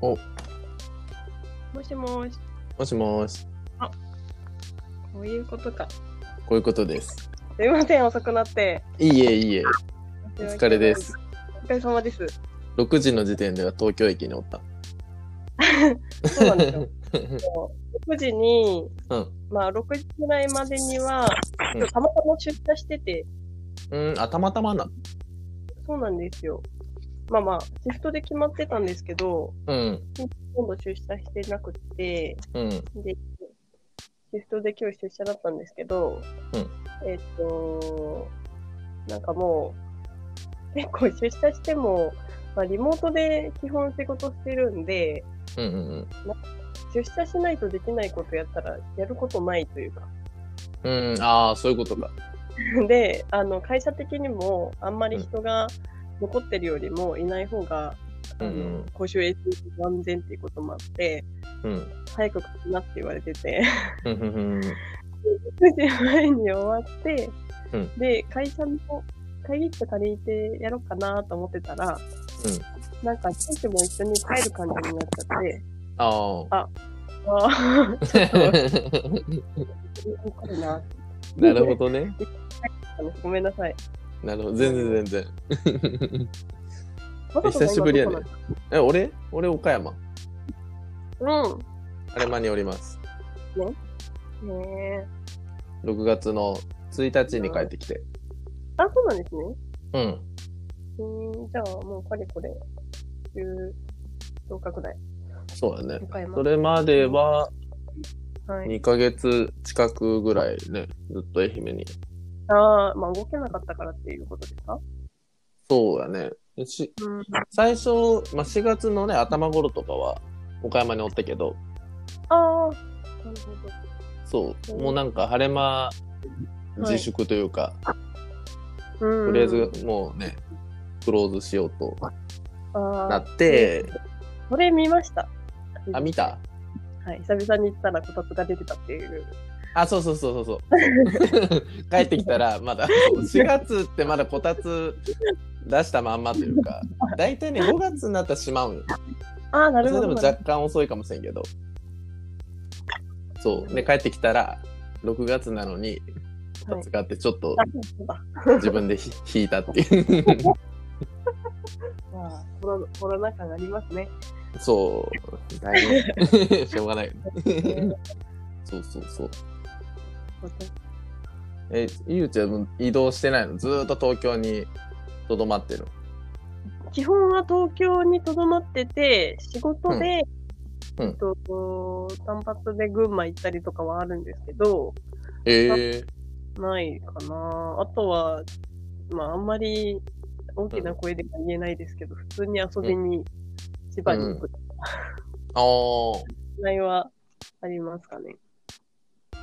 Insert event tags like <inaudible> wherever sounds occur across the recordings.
お、もしもし。もしもし。こういうことか。こういうことです。すいません、遅くなって。いいえ、いいえ。お疲れです。。お疲れ様です。6時の時点では東京駅におった。そうなんですよ。<laughs> 6時に、うん。まあ、6時ぐらいまでには、たまたま出社してて、うん、あ、たまたまな。そうなんですよ。まあまあ、シフトで決まってたんですけど、うん。今度出社してなくて、うん。で、シフトで今日出社だったんですけど、うんえっと、なんかもう、結構出社しても、まあ、リモートで基本仕事してるんで、うんうん出社しないとできないことやったらやることないというか。うん。うん、ああ、そういうことか。で、あの、会社的にもあんまり人が残ってるよりもいない方が、あのうんうん公衆衛生上安全っていうこともあって、うん。早く来なって言われてて、うんうんうん。<laughs> 9時前に終わって、うんで、会社の会議室借りてやろうかなと思ってたら、なんか、選手も一緒に帰る感じになっちゃって、ああ。<laughs> ちょっと、な。なるほどね。<laughs> ごめんなさい。なるほど。全然全然。久しぶりやねえ、俺？俺岡山。なのあれ間におります。うん。ねえ。6月の1日に帰ってきて。あ、そうなんですね。うん。うん、じゃあ、もうかれこれ、10日くらい。そうだね。岡山。それまでははい。2ヶ月近くぐらいね、ずっと愛媛に。ああ、まあ動けなかったからっていうことですか？そうだね。しうん。最初、まあ、4月のね、頭頃とかは岡山におったけど、ああ、なるほど。そう、うんもうなんか晴れ間自粛というか、うん。とりあえずもうね、クローズしようとああ、なって、これ見ました。あ、見た？はい。久々に行ったらこたつが出てたっていう。あ、そうそうそうそうそう。<laughs> 帰ってきたら、まだ、4月ってまだこたつ出したまんまというか、大体ね、5月になったらしまうんよ。ああ、なそれでもるほど。若干遅いかもしれんけど。そう。で、帰ってきたら、6月なのに、こたつがあって、ちょっと。自分でひ <laughs> 引いたっていう。まあ、コロコロナ禍がありますね。そう。だいぶ、<laughs> しょうがない。そうそうそう。え、ゆうちゃん移動してないの？ずーっと東京にとどまってる基本は東京にとどまってて、仕事で、うん。えっと、単発で群馬行ったりとかはあるんですけど、ええないかな。あとは、まあ、あんまり大きな声では言えないですけど、普通に遊びに千葉に行くああ。<laughs> ぐらいはありますかね。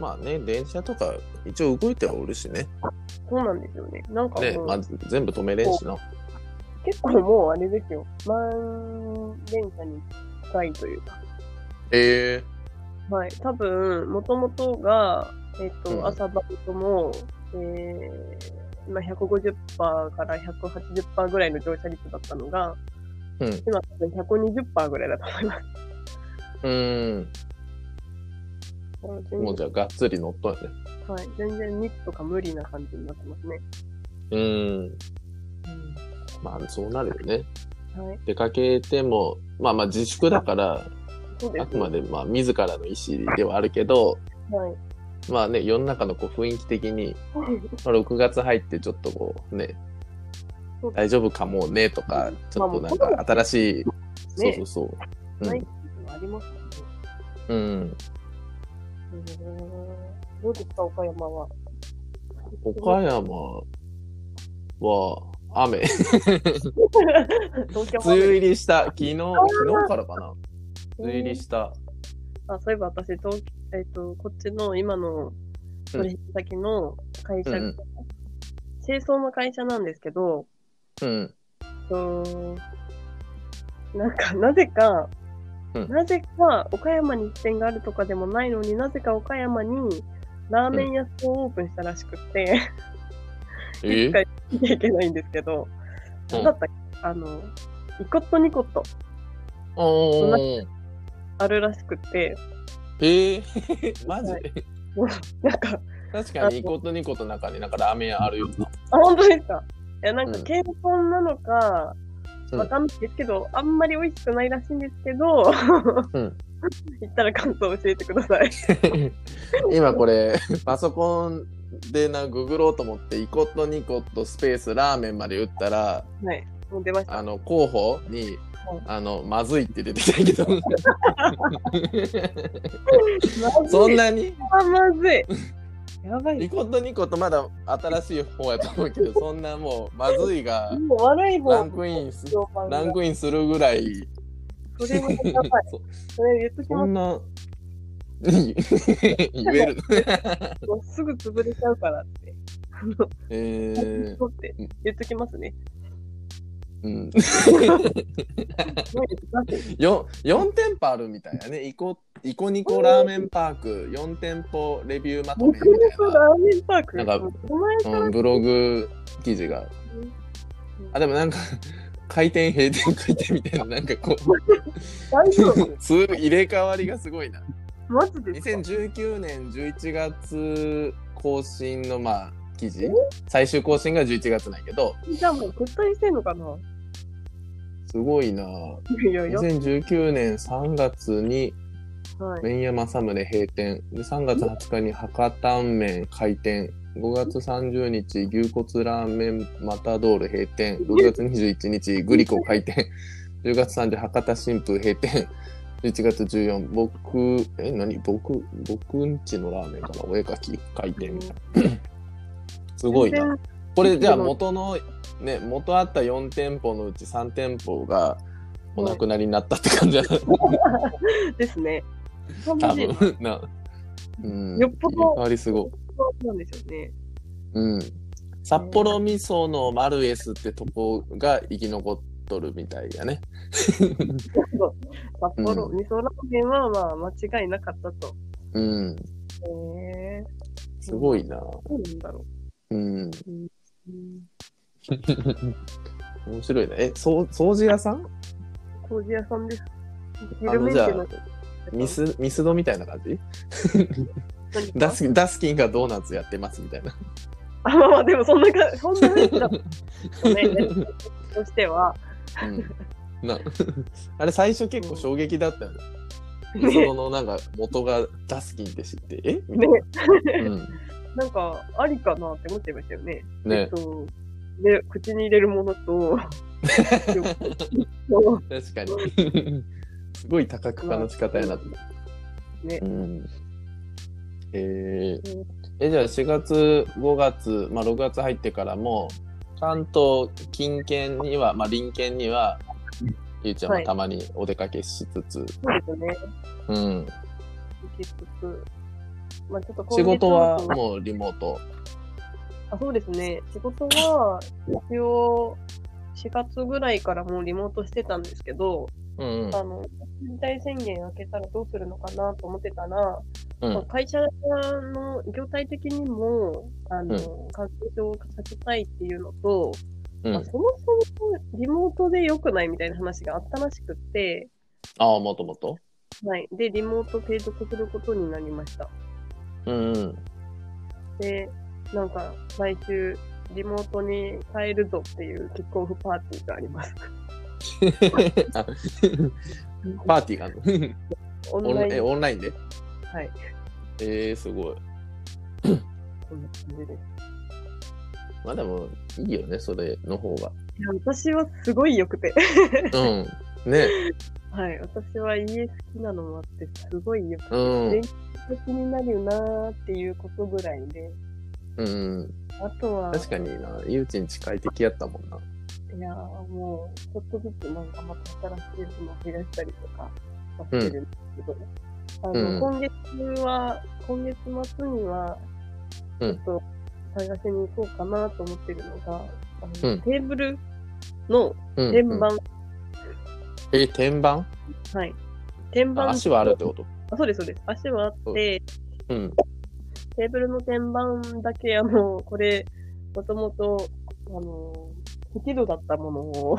まあね、電車とか一応動いてはおるしね。そうなんですよね。なんかね、まず全部止めれんしな。結構もうあれですよ。満電車に近いというか。ええはい。多分、もともとが、えっ、と、うん朝バイトも、えー、今150%から180%ぐらいの乗車率だったのが、うん。今多分120%ぐらいだと思います。うーん。もうじゃあがっつり乗っとんやね。はい。全然密とか無理な感じになってますね。うーん。まあそうなるよね。はい。出かけても、まあまあ自粛だから、そうです、あくまでまあ自らの意思ではあるけど、はい。まあね、世の中のこう雰囲気的に、まあ、6月入ってちょっとこうね、そう大丈夫かもねとか、ちょっとなんか新しい、そうねそうそう。ないっていうのはありますよね。うん。どうですか、岡山は？岡山は雨。東京梅雨は入りした。昨日、昨日からかな。梅雨入りした。あ、そういえば私、東えっ、と、こっちの今の取引先の会社、うん清掃の会社なんですけど、うん。となんか、なぜか、うん。なぜか岡山に支店があるとかでもないのになぜか岡山にラーメン屋さんをオープンしたらしくって、え？いつか行かなきゃいけないんですけど、うだったっけ？あの、イコットニコット。おー。あるらしくて、へえ、<laughs> マジ？なんか、確かに、イコとニコと中になんかラーメン屋あるよな。あ、本当ですか？いや、なんかうん。健康なのか、うんわかんないですけど、あんまり美味しくないらしいんですけど、うん行ったら感想を教えてください。<laughs> 今これ、パソコンでな、ググろうと思って、イコとニコとスペースラーメンまで打ったら、はい。もう出ました。あの、候補にはい、あの、まずいって出てきたけど。<laughs> そんなに？あ、まずい。やばいイ。コとニコとまだ新しい方やと思うけど、そんなもう、まずいが <laughs> ランクインす、ランクインするぐらい、それもやばい。そそれ言っときます。そんな、<laughs> 言える。<laughs> すぐ潰れちゃうからって。えー、言っときますね。うん。前に出せよ4店舗あるみたいやね。イコ、イコニコラーメンパーク4店舗レビューまとめみたいそうラーメンパーク？なんかもうん、ブログ記事が。あ、でもなんか、開店閉店開店みたいな、なんかこ大丈夫？<laughs> 入れ替わりがすごいな。マジですか？2019年11月更新のまあ記事。最終更新が11月なんやけど。じゃあもう撤退してんのかな？すごいな。いやいや、2019年3月にはい。麺屋正宗閉店。で3月20日に博多麺開店。5月30日牛骨ラーメンマタドール閉店。6月21日グリコ開店。10月30日博多新風閉店。11月14僕え何？僕僕んちのラーメンかな？お絵描き開店すごいな。全然。これじゃあ元のね元あった4店舗のうち3店舗がお亡くなりになったって感じだ <laughs> ですね。多多分分な。うん。よっぽどりすごい。なんでしょうね。うん。札幌味噌のマルエスってとこが生き残っとるみたいやね。札幌、う味噌ラーメンはまあ間違いなかったと。うん。へえすごいな。どうなんだろうん。う。うん <laughs> 面白いね。え、そう掃除屋さん？工事屋さんです。あのじゃあのミス、ミスドみたいな感じ？ダスダスキンがドーナツやってますみたいな。あ、まあまあ、でもそんなか、そんな雰囲気だったね。としては。うん。な <laughs> あれ最初結構衝撃だったよね。ミスねドのなんか元がダスキンって知って、え？みたいねな。うん。なんか、ありかなって思っちゃいましたよね。えねっ。と、で、口に入れるものと、<laughs> 確かに。<laughs> すごい多角化の仕方やな。ねうん。えー、え、じゃあ4月、5月、まあ6月入ってからも、関東近県には、まあ隣県には、ゆうちゃんははいたまにお出かけしつつ、そうですね。うん。行きつつ、まあちょっと仕事は末もうリモート。あそうですね。仕事は、一応、4月ぐらいからもうリモートしてたんですけど、うんうん。あの、緊急事態宣言明けたらどうするのかなと思ってたら、うんまあ会社の業態的にも、あの、感染症を避けたいっていうのと、まあ、うん。そもそもリモートで良くないみたいな話があったらしくって、ああ、もともと？はい。で、リモート継続することになりました。うんうん。で、なんか、来週、リモートに変えるぞっていうキックオフパーティーがあります。あ <laughs> パーティーがあるの？オンライン。オンラインで？はい。えー、すごい。こんな感じです。まあでも、いいよね、それの方が。いや、私はすごい良くて。うん。ね。<laughs> はい。私は家好きなのもあって、すごい良くて。うん電。気になるよなーっていうことぐらいで、うん。あとは、確かにな、ゆうちん近い的やったもんな。いやーもう、ちょっとずつなんかまた新しいのを増やしたりとかはしてるんですけど、あの、うん今月は、今月末には、ちうんょっと探しに行こうかなと思ってるのが、あのうんテーブルのうん。天板、うんえ、天板？はい。天板あ足はあるってこと？あそうです、そうです。足はあって、うん。テーブルの天板だけ、あの、これ、もともと、あの、適度だったものを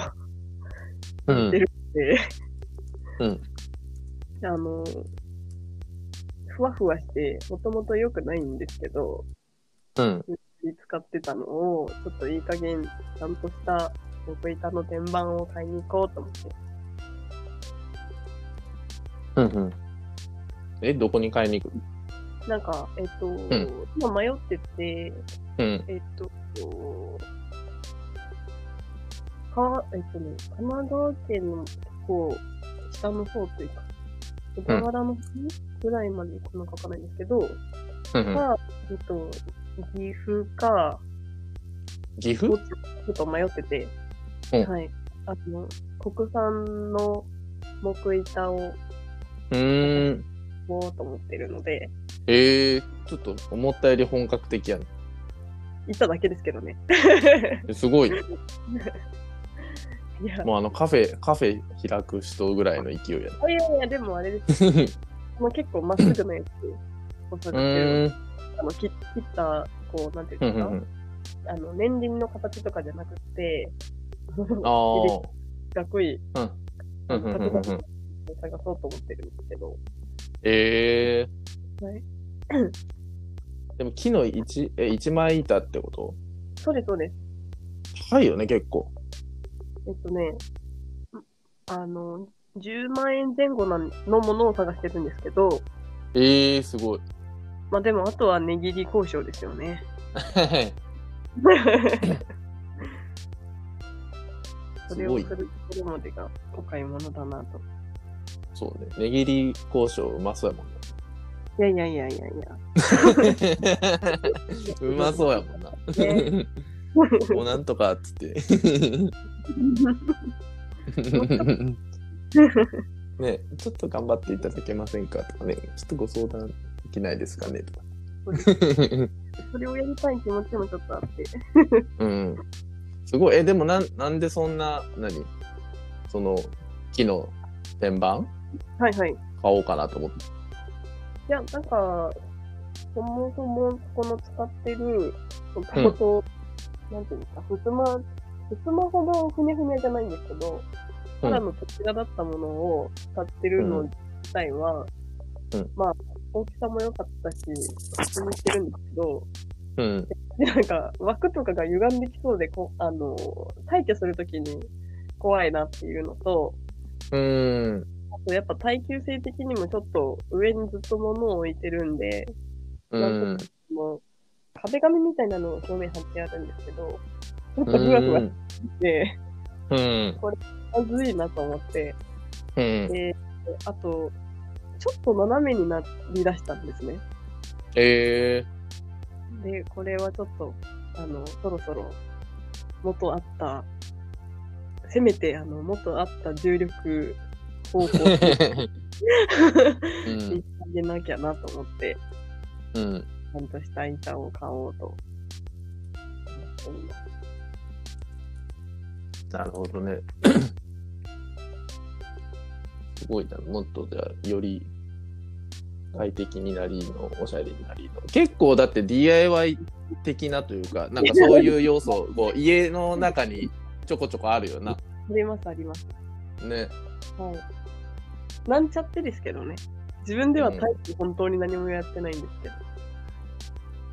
うん。で、うんあの、ふわふわして、もともと良くないんですけど、うん。使ってたのを、ちょっといい加減、ちゃんとした木板の天板を買いに行こうと思って。うんうん。え、どこに買いに行く？なんか、えっと、ん今迷ってて、うん。えっと、か、えっとね、神奈川県の結構下の方というか、小田原の方ぐらいまで行くのかわかんないんですけど、うんうん。か、えっと、岐阜か、岐阜？ちちょっと迷ってて、うんはい。あの、国産の木板をうーん。買おうと思ってるので、えー、ちょっと思ったより本格的やね。行っただけですけどね。えすごい。いや、もうあのカフェ、カフェ開く人ぐらいの勢いやいやいや、でもあれです。<laughs> ね。もう結構まっすぐなやつを探して。あの切切った、こう、なんていうんですか、うんうんうん。あの、年輪の形とかじゃなくて、ああ。<laughs> 四角いうんうんうんうんうん。探そうと思ってるんですけど、えはい、ー。<clears throat> でも木の一え一枚板ってこと？そうです、そうです。高いよね、結構。えっとね、あの、10万円前後なのものを探してるんですけど、えー、すごい。まあでも、あとは値切り交渉ですよね。<laughs> それをするところまでがお買い物だなと。そうね。値切り交渉うまそうやもんね。いやいやいやいやいや。うまそうやもんな。ねもうなんとかっつって。ねちょっと頑張っていただけませんかとかね、ちょっとご相談できないですかねとか。それをやりたい気持ちもちょっとあって。うん。すごい。え、でもなん、なんでそんな、何？その、木の天板？はいはい。買おうかなと思って。いや、なんか、そもそもこの使ってる、タコと、なんていうんですか、ふすま、ふすまほどふにゃふにゃじゃないんですけど、ただのこちらだったものを使ってるの自体は、うんまあ、大きさも良かったし、普通にしてるんですけど、うん。でなんか、枠とかが歪んできそうで、こあの、退去するときに怖いなっていうのと、うーん。あとやっぱ耐久性的にもちょっと上にずっと物を置いてるんで、うん。もう壁紙みたいなのを表面貼ってあるんですけど、ちょっうとふわふわしん。て、うん。まずいなと思って、うん。で、あと、ちょっと斜めになりだしたんですね。えで、これはちょっと、あの、そろそろ、元あった、せめて、あの、元あった重力方向にー。<laughs> うん。行ってあげなきゃなと思って、うん。ちゃん。とした板を買おうと思っています。なるほどね。すごいな。もっとじゃあ、より快適になりの、おしゃれになりの。結構だって DIY 的なというか、なん。かそういう要素、こう家の中にちょこちょこあるよな。あります、あります。ね。はい。なんちゃってですけどね。自分では大して本当に何もやってないんですけど。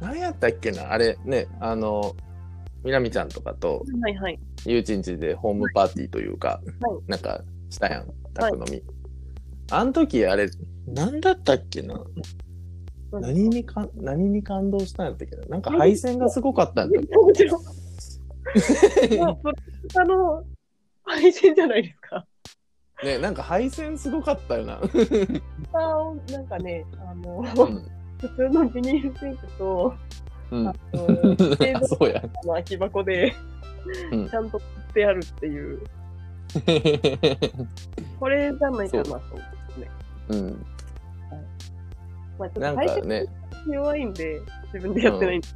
何やったっけな？あれね、あの、みなみちゃんとかと、はいはい。ゆうちんちでホームパーティーというか、はいなんかしたやん、宅飲み。あの時あれ、何だったっけな？何にか何に感動したんやったっけな？なんか配線がすごかったんだっもちろん。ま <laughs> あ、の、配信じゃないですね、なんか配線すごかったよな。なんかね、あの、うん普通のビニールシンクと、うんあの、<laughs> そうや。の空き箱で、うんちゃんと売ってあるっていう、<laughs> これじゃないかなと思ってね。うん、まあ、ちょっと配信かね、弱いんで、自分でやってないんで、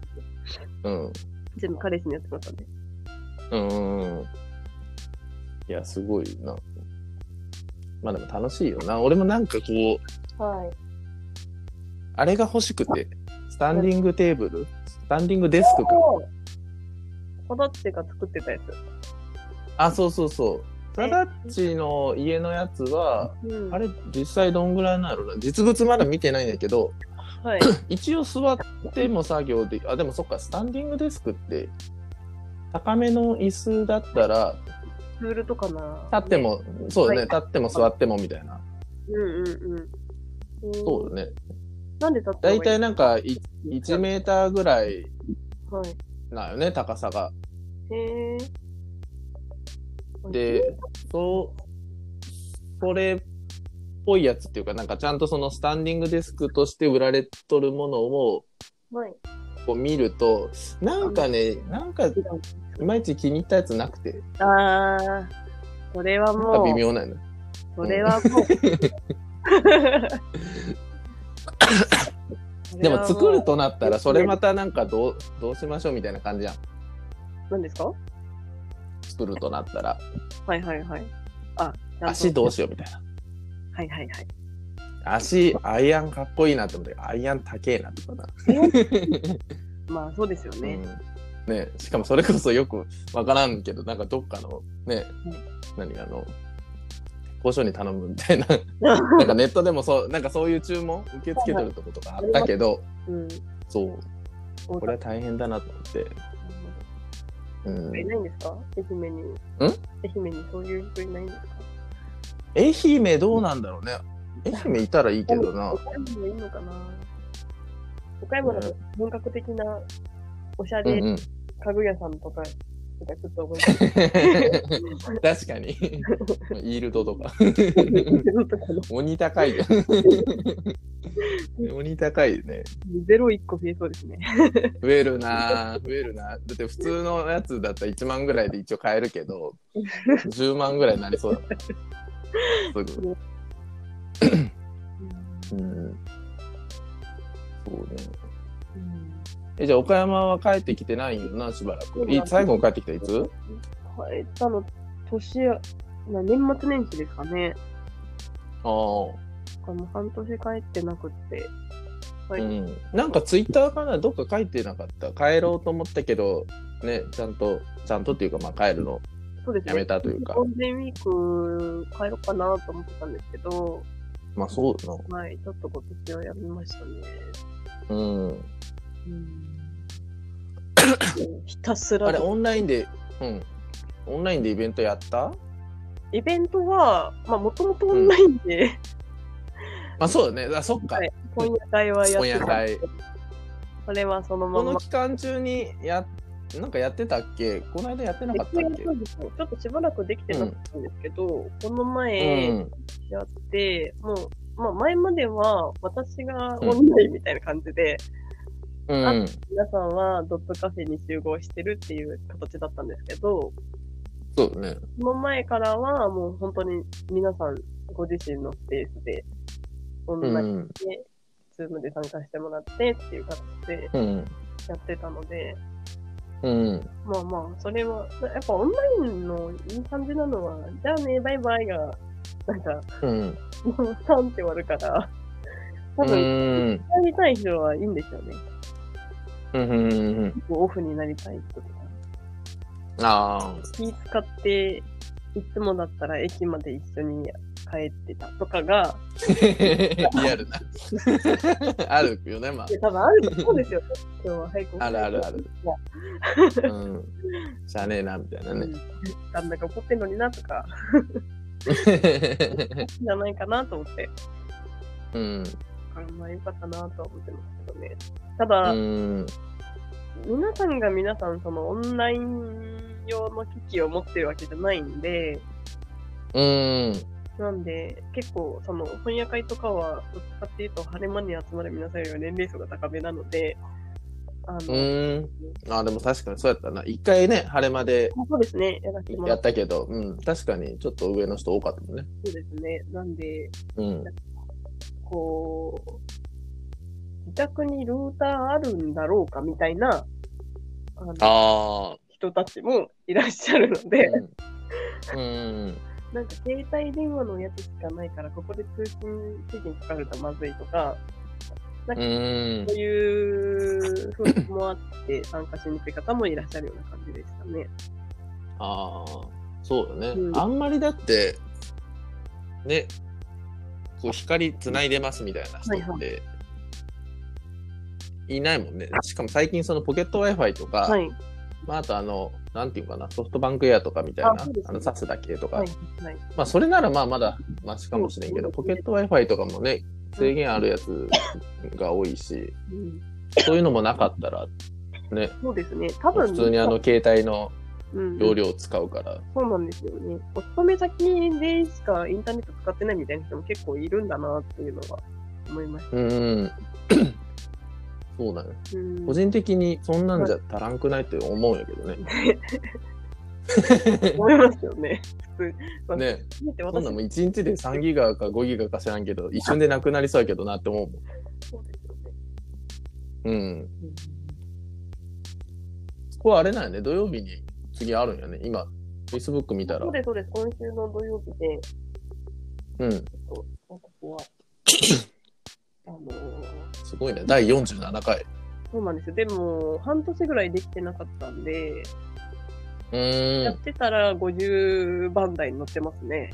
うん、全部彼氏にやってましたね。うん。いや、すごいな。まあでも楽しいよな。俺もなんかこう、はい。あれが欲しくて、スタンディングテーブル？スタンディングデスクか。コダッチが作ってたやつ。あ、そうそうそう。タダッチの家のやつは、うん、あれ実際どんぐらいなんやろな実物まだ見てないんだけどはい。<coughs> 一応座っても作業であでもそっかスタンディングデスクって高めの椅子だったらツールとかな。立っても、そうだね、はい立っても座ってもみたいなうんうんうん。そうだねなんで立って大体なんかいい1メーターぐらいはい。なよね高さがへえ。で、そう、それっぽいやつっていうか、なんかちゃんとそのスタンディングデスクとして売られとるものをはい。こう見ると、なんかね、なんかいまいち気に入ったやつなくて、ああ、それはもう、微妙なの。それはもう。でも作るとなったら、それまた。たなんかどう、どうしましょうみたいな感じやん。何ですか？作るとなったら、はいはいはい。あ、足どうしようみたいな。はいはいはい。足、アイアンかっこいいなって思って、アイアン高えなとかな。<laughs> まあそうですよね。うん、ねしかもそれこそよくわからんけどなんかどっかのね、何あの交渉に頼むみたいな <laughs> なんかネットでもそうなんかそういう注文受け付けてるとことかあったけど、うん。そう。これは大変だなと思って、うん、いないんですか？愛媛に。愛媛にそういう人いないんですか？愛媛どうなんだろうね。愛媛いたらいいけどな。岡山もいいのかな？岡山だと本格的なおしゃれ家具屋さんとか、とかちょっと覚えて確かに。<laughs> イールドとか。鬼高いよ <laughs> 鬼高いね。ゼロ一個増えそうですね。増えるな。ぁ増えるな。だって普通のやつだったら1万ぐらいで一応買えるけど <laughs> 10万ぐらいになりそうだすぐ。うん。そうね。うんえじゃあ岡山は帰ってきてないんよなしばらくい最後に帰ってきたいつ？帰ったの、年年末年始ですかね。ああもう半年帰ってなくって。はいうんなんかツイッターかなどっか書いてなかった帰ろうと思ったけどねちゃんとちゃんとっていうかまあ帰るの。やめたというかゴールデンウィーク帰ろうかなと思ってたんですけど、まあそうだなはい、ちょっと今年はやめましたね。うんうん。ひたすら。あれオンラインでうん。オンラインでイベントやった？イベントは、まあ、もともとオンラインで、<laughs> あそうだね。あそっか、はい。本屋会はやってた。本屋会。それはそのまこまの期間中にやなんかやってたっけ？この間やってなかったっけ？ちょっとしばらくできてなかったんですけど、このう前ん。やって、もう、まあ前までは私がオンラインみたいな感じで、うん皆さんはドットカフェに集合してるっていう形だったんですけど、そうだね。その前からはもう本当に皆さんご自身のスペースでオンうラインんで、 Zoom で参加してもらってっていう形でうん。やってたので、うん。まあまあ、それは、やっぱオンラインのいい感じなのは、じゃあね、バイバイが、なんか、うん。<laughs> もうスタンって終わるから、多う分、んやりたい人はいいんですよね。うんうんうんこうオフになりたい人とか。あ気使って、いつもだったら駅まで一緒に帰ってたとかが、あ <laughs> リアルな。<laughs> あるよねまあ。多分あるそうですよ。今日は早くあるあるある。うん。しゃあねえなみたいなね。うん旦那が怒ってんのになとか、<laughs> じゃないかなと思って。うんあまあよかったなとは思ってますけどね。ただ、うん皆さんが皆さんそのオンライン用の機器を持ってるわけじゃないんで、うんなんで結構その本屋会とかはどっちかっていうと晴れ間に集まる皆さんよりは年齢層が高めなので、あの、うんあでも確かにそうやったな一回ね晴れ間でそうですね、やったけど、うん、確かにちょっと上の人多かったもんね。そうですね。なんで、うん。こう、自宅にルーターあるんだろうかみたいな、あのあ人たちもいらっしゃるのあ。で、うん。なんか携帯電話のやつしかないから、ここで通信制限かかるとまずいとか、うん。うんそういう風もあって参加しにくい方もいらっしゃるような感じでしたね。ああ。そうよね、うんあんまりだってねこう光つないでますみたいな人って、はいいないもんねしかも最近そのポケット w i f i とか、はい。まあ、あとあのなんていうかなソフトバンクエアとかみたいなあ、ねの挿すだけとか、はい。はい。まあそれならまあまだマシかもしれんけど、ポケット w i f i とかもね制限あるやつが多いし、うんそういうのもなかったらねそうですね。多分、普通にあの携帯のうん容量を使うから、そうなんですよね。お勤め先でしかインターネット使ってないみたいな人も結構いるんだなっていうのが思いました。うんうん <coughs> そうだねうん個人的にそんなんじゃ足らんくないって思うんやけどね。<laughs> 思いますよね。普通。まあねそんなんもう1日で3ギガか5ギガか知らんけど、一瞬でなくなりそうやけどなって思うもん。そうですよね。うん。うんこれあれなんやね。土曜日に次あるんやね。今、Facebook 見たらそう。です、そうです。今週の土曜日で、うん。そうなんかここは、<coughs> あのーすごいね。第47回。そうなんですよ。でも、半年ぐらいできてなかったんで、うーん。やってたら50番台に乗ってますね。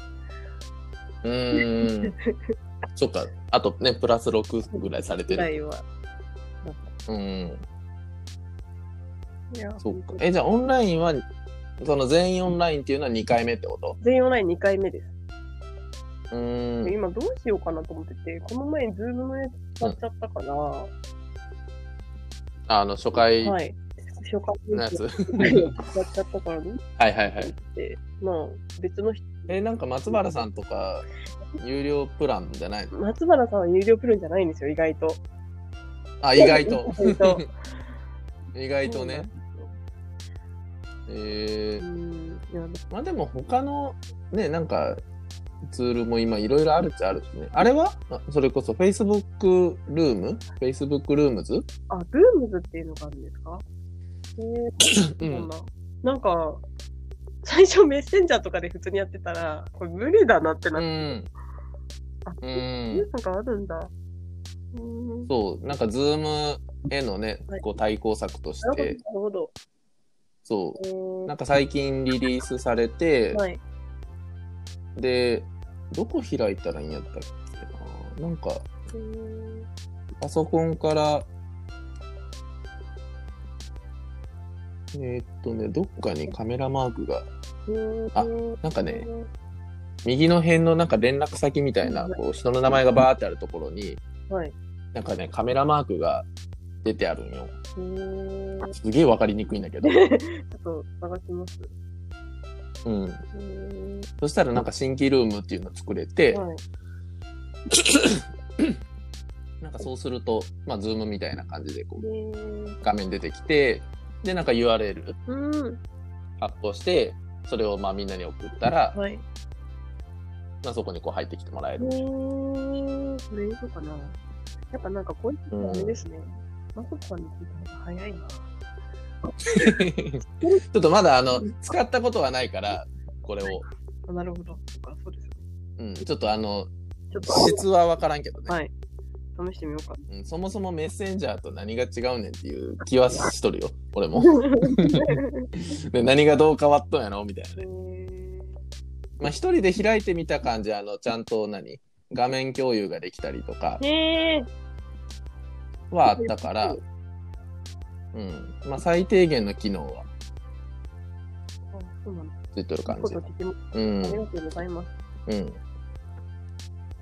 うーん。<laughs> そっか。あとね、プラス6ぐらいされてる。ぐらいは。うん。そっか。え、じゃあオンラインは、その全員オンラインっていうのは2回目ってこと？全員オンライン2回目です。うーん。今どうしようかなと思ってて、この前ズームのやつ使っちゃったから、あの、初回のはい。初回やつ。使っちゃったから、どうしよはいはいはい。うって、まあ、別の人、え、なんか松原さんとか、有料プランじゃないの？松原さんは有料プランじゃないんですよ、意外と。あ、意外と。意外と。<laughs> 意外とね。えー、うん。いや、まあでも他のね、なんかツールも今いろいろあるっちゃあるしね。あれは？あそれこそ Facebook ルーム ?Facebook ルームズあ、ルームズっていうのがあるんですか？えー、うんな？なんか、最初メッセンジャーとかで普通にやってたら、これ無理だなってなうって、ん。あ、うん。なんかあるんだ。うん。そう、なんかズームへのねはい、こう対抗策としなるて、ほど。そう、ど。なんか最近リリースされて、はい。で、どこ開いたらいいんやったっけな？なんか、うんパソコンから、えーっとね、どっかにカメラマークが、あなんかね、右の辺のなんか連絡先みたいな、こう人の名前がバーってあるところに、はい。なんかね、カメラマークが出てあるんよ。うんすげえわかりにくいんだけど。<laughs> ちょっと探します。うん。うんそしたらなんか新規ルームっていうのを作れて、はい。<coughs> なんかそうすると、まあ、ズームみたいな感じでこうで画面出てきて、で、なんか URL うん。発行して、それをまあみんなに送ったら、はい。まあ、そこにこう入ってきてもらえうる。ーん。これいいのかなやっぱなんかこういうのあれですね。マコさんに聞いた方が早いな。<laughs> ちょっとまだあの、使ったことはないから、これを。あなるほど。そっか、そうですね。うん、ちょっとあの、ちょっと、質はわからんけどね、はい。試してみようかうん。そもそもメッセンジャーと何が違うねんっていう気はしとるよ、俺も。<laughs> で何がどう変わっとんやろみたいなへね。ーまあ一人で開いてみた感じ、あの、ちゃんと何？画面共有ができたりとかへえ。はあったから、うん。まあ最低限の機能はあそうなんだ。ついてる感じうんあり。がとうございます。うん。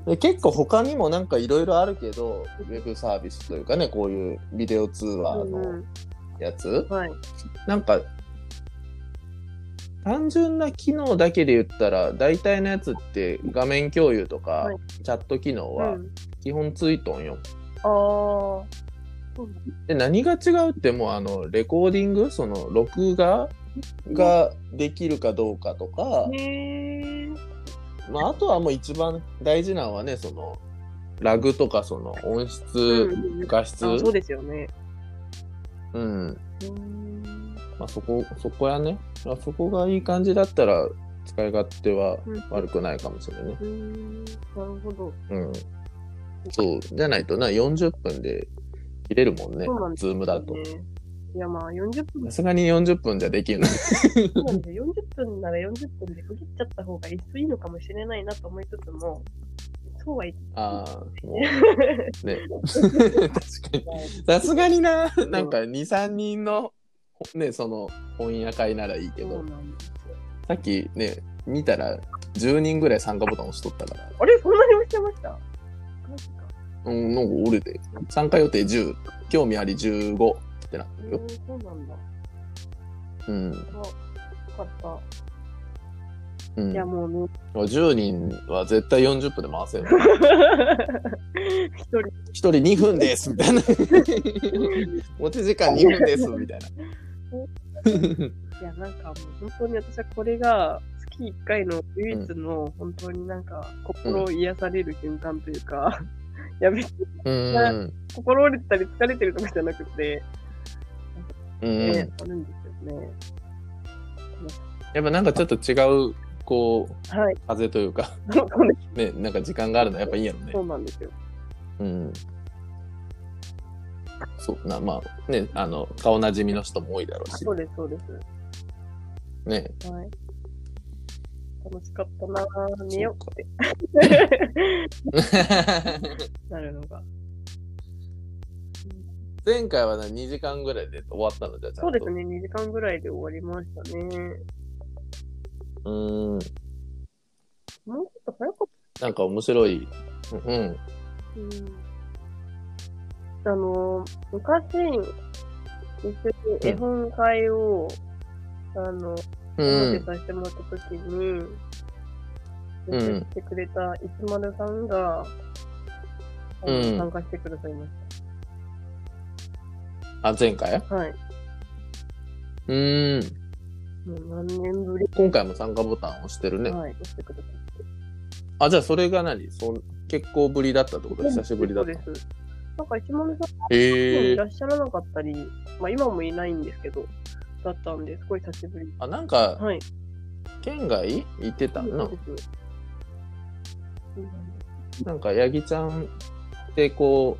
で結構他にもなんかいろいろあるけど、ウェブサービスというかね、こういうビデオ通話うんのうんやつ、はい。なんか、単純な機能だけで言ったら、大体のやつって画面共有とか、はいチャット機能はうん基本ついとんよ。うなんだで、何が違うってもうあの、レコーディング、その、録画ができるかどうかとか。まあ、あとはもう一番大事なのはね、その、ラグとかその音質、うん画質、あそうですよね。うん。まあ、そこ、そこやね。まあ、そこがいい感じだったら、使い勝手は悪くないかもしれないね。うーん。なるほど。うん。そう。じゃないとな、40分で切れるもんねそうなん。ですズームだと。ねいや、まあ、40分さすがに40分じゃできるの。そうなんですよ。40分なら40分で区切っちゃった方がいいのかもしれないなと思いつつも、そうはいああ、もう、<laughs> ね。<laughs> 確かに。さすがにな、なんか2、3人の、ね、その、本屋会ならいいけど、そうなんですよ。さっきね、見たら10人ぐらい参加ボタン押しとったから、あれそんなに押してました？うん、なんか俺で、参加予定10、興味あり15ってなってるよ。えー、そうなんだ。うん。あ、よかった。うんいや、もうね、10人は絶対40分で回せる。<laughs> 一人。一人2分ですみたいな。<laughs> 持ち時間2分ですみたいな。<laughs> いや、なんかもう本当に私はこれが月1回の唯一の本当になんか心を癒される瞬間というか、い <laughs> や別にうん。心折れてたり疲れてるとかじゃなくて、うん。ね、あるんですよね。やっぱなんかちょっと違う、こう、はい。風というか、ね、なんか時間があるのはやっぱいいやろねそ。うなんですよ。うん。そうな、まあね、あの、顔なじみの人も多いだろうしそ、うです、そうです。ね。はい。楽しかったなぁ、寝ようって <laughs> なるのが。前回はな2時間ぐらいで終わったのじゃ。そうですね、2時間ぐらいで終わりましたね。うーん。もうちょっと早かっなんか面白い。うん。た。うん。あの、昔、一緒に絵本会を、あの、うん。表させてもらった時に、うん出てくれたいつまるさんが、うん参加してくださいましあ、前回？た。はい。うーん。もう何年ぶり？今回も参加ボタン押してるね。はい、押してくださって。あ、じゃあそれが何？そん結構ぶりだったってこと？久しぶりだった。そうです。なんか、石丸さんへえいらっしゃらなかったり、まあ今もいないんですけど、だったんで、すごい久しぶり。あ、なんか、はい。県外？行ってたの？なんか、ヤギちゃんってこ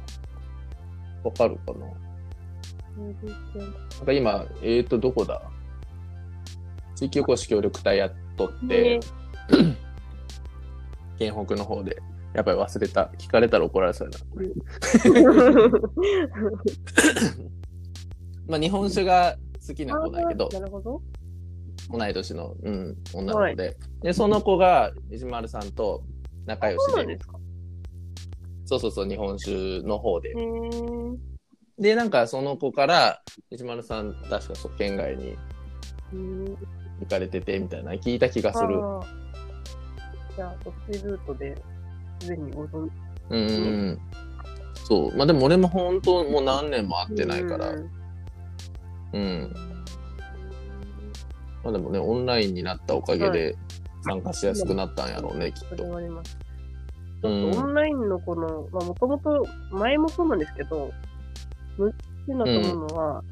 う、わかるかな？なんか今、えーと、どこだ？地域おこし協力隊やっとってね、<clears throat> 県北の方で。やっぱり忘れた。聞かれたら怒られそうやな。<laughs> まあ、日本酒が好きな子だけどなるほど。同い年の、うん、女の子で。で、その子が、石丸さんと仲良しでそうなんで、すか。そうそうそう、日本酒の方でで、なんかその子から、石丸さん、確か県外にうん行かれてて、みたいな聞いた気がする。じゃあ、そっちルートで、すでにご存知うんうんうん。そう。まあでも俺も本当もう何年も会ってないから。うんうん。まあでもね、オンラインになったおかげで参加しやすくなったんやろうね、きっそれと。はあります。うん。オンラインのこの、まあ、もともと、前もそうなんですけど、難しいなと思うのは、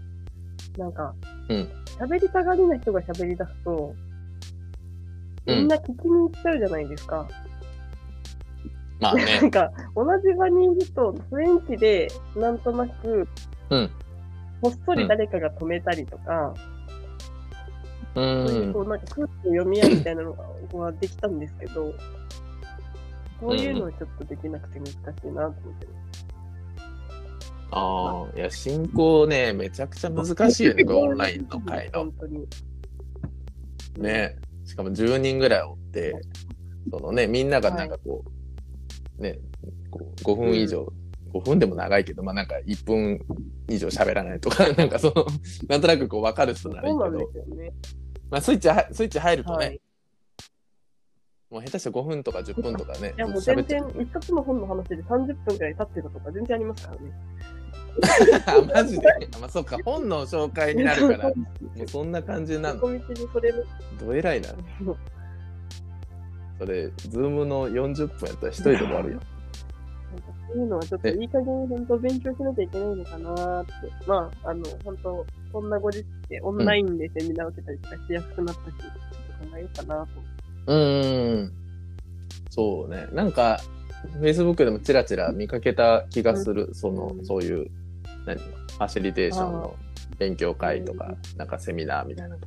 なんかうん、喋、りたがりな人が喋り出すと、みんな聞きに行っちゃうじゃないですか。まあなね。んか、同じ場にいると、雰囲気で、なんとなく、うん。こっそり誰かが止めたりとか、う。そういう、こう、なんか空気を読み合うみたいなのができたんですけど、そういうのはちょっとできなくて難しいなと思って。ああ、いや、進行ね、めちゃくちゃ難しいよね、<laughs> オンラインの会の。ね。しかも10人ぐらいおって、そのね、みんながなんかこう、ね、こう5分以上、5分でも長いけど、まあなんか1分以上喋らないとか、<laughs> なんかその、なんとなくこう分かる人ならいいけどね。まあスイッチは、スイッチ入るとね、はい。もう下手して5分とか10分とかね、いや、もう全然一冊の本の話で30分くらい経ってるとか全然ありますからね。<laughs> あマジで？あまあそうか、本の紹介になるから、もうそんな感じなの。どえらいな。それ、ズームの40分やったら一人で終わるよ。そういうのはちょっといい加減本当勉強しなきゃいけないのかなって。まあ、あの、本当こんなご時世でオンラインでセミナー受けたりとかしやすくなったし、ちょっと考えようかなと。うーん。そうね。なんか、Facebook でもちらちら見かけた気がする。そのう、んそういう、何？ファシリテーションの勉強会とか、なんかセミナーみたいな、な。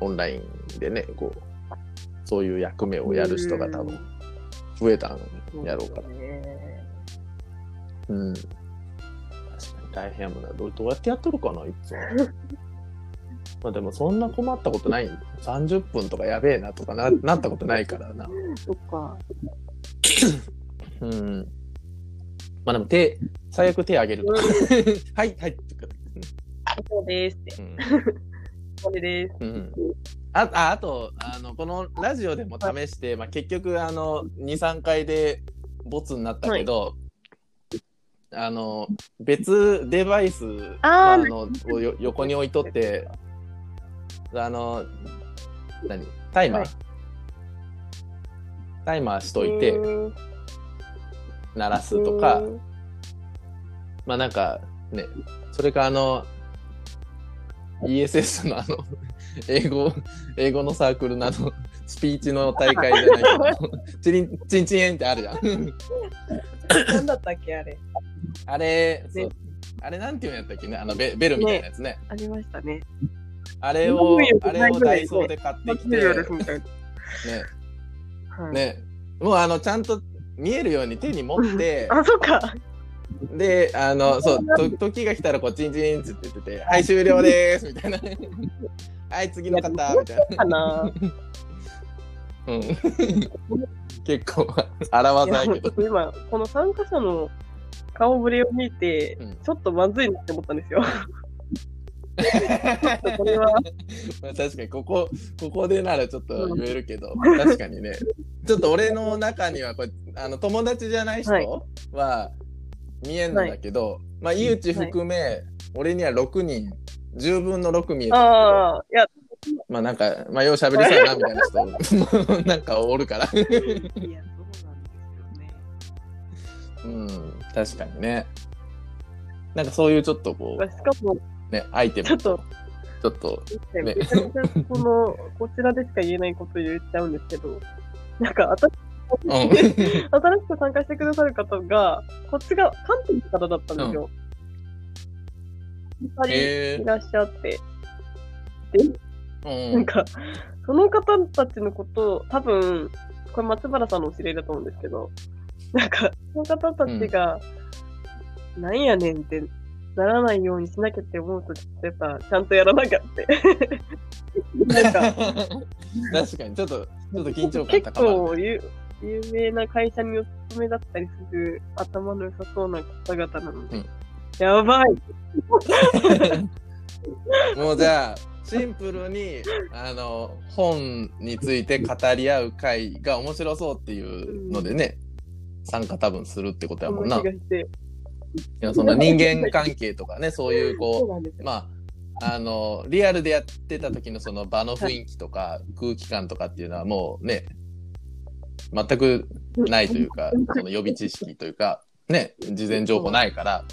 オンラインでね、こう、そういう役目をやる人が多分増えたのやろうから。ね。うん。確かに大変やもんな。どうやってやっとるかな、いつも。<laughs> まあでもそんな困ったことない。30分とかやべえなとかな <laughs> なったことないからな。そっか。うん。まあでも手、最悪手挙げるとか。<laughs> はい、はい。そうです。うんこれです。うんあああとあのこのラジオでも試して、まあ、結局あの23回でボツになったけど、あの別デバイスあーあのをよ横に置いとってあの何？タイマー、はい。タイマーしといてうん鳴らすとか、うんまあなんかねそれかあの ESS のあの <laughs> 英語英語のサークルのあのスピーチの大会じゃないけど <laughs> チリンチンチンエンってあるじゃん <laughs> 何だったっけあれ。あれそうねあれなんていうんやったっけね？あのベベルみたいなやつねありましたね。あれをあれをダイソーで買ってきてねな。はい。ねもうあのちゃんと見えるように手に持ってあ、そっか。であのそうと時が来たらこうチンチンって言ってて「はい終了です」みたいな「<laughs> はい次の方」みたいな。かな。うん。<laughs> 結構荒いや技やけど。今、この参加者の顔ぶれを見て、うん。ちょっとまずいなって思ったんですよ。<laughs> これは、まあ確かにここここでならちょっと言えるけど、確かにね。ちょっと俺の中にはこれあの友達じゃない人はい。は見えんのだけど、まあ井内含め、俺には6人10分の6見えてああ、いや、まあなんかまあよう喋りそうやなみたいな人も <laughs> なんかおるから。いや、そうなんですよね。うん確かにね。なんかそういうちょっとこしかも、うねアイテム。ちょっと、ちょっとねこの、こちらでしか言えないこと言っちゃうんですけど、なんか、新うん。新しく参加してくださる方が、こっちが関東の方だったんですよ。二人へいらっしゃって、ー。うん。なんか、その方たちのことを、多分、これ松原さんのお知り合いだと思うんですけど、なんか、その方たちが、なんやねんってならないようにしなきゃって思うと、やっぱ、ちゃんとやらなきゃって。<laughs> なんか、確かにちょっとちょっと緊張感結高まる。構有有名な会社にお勤めだったりする頭の良さそうな方々なので、うんやばい。<laughs> もうじゃあシンプルにあの本について語り合う会が面白そうっていうのでね、参加多分するってことやもんな。い。やその人間関係とかねそういうこ。うまああのリアルでやってた時のその場の雰囲気とか空気感とかっていうのはもうね全くないというかその予備知識というかね事前情報ないから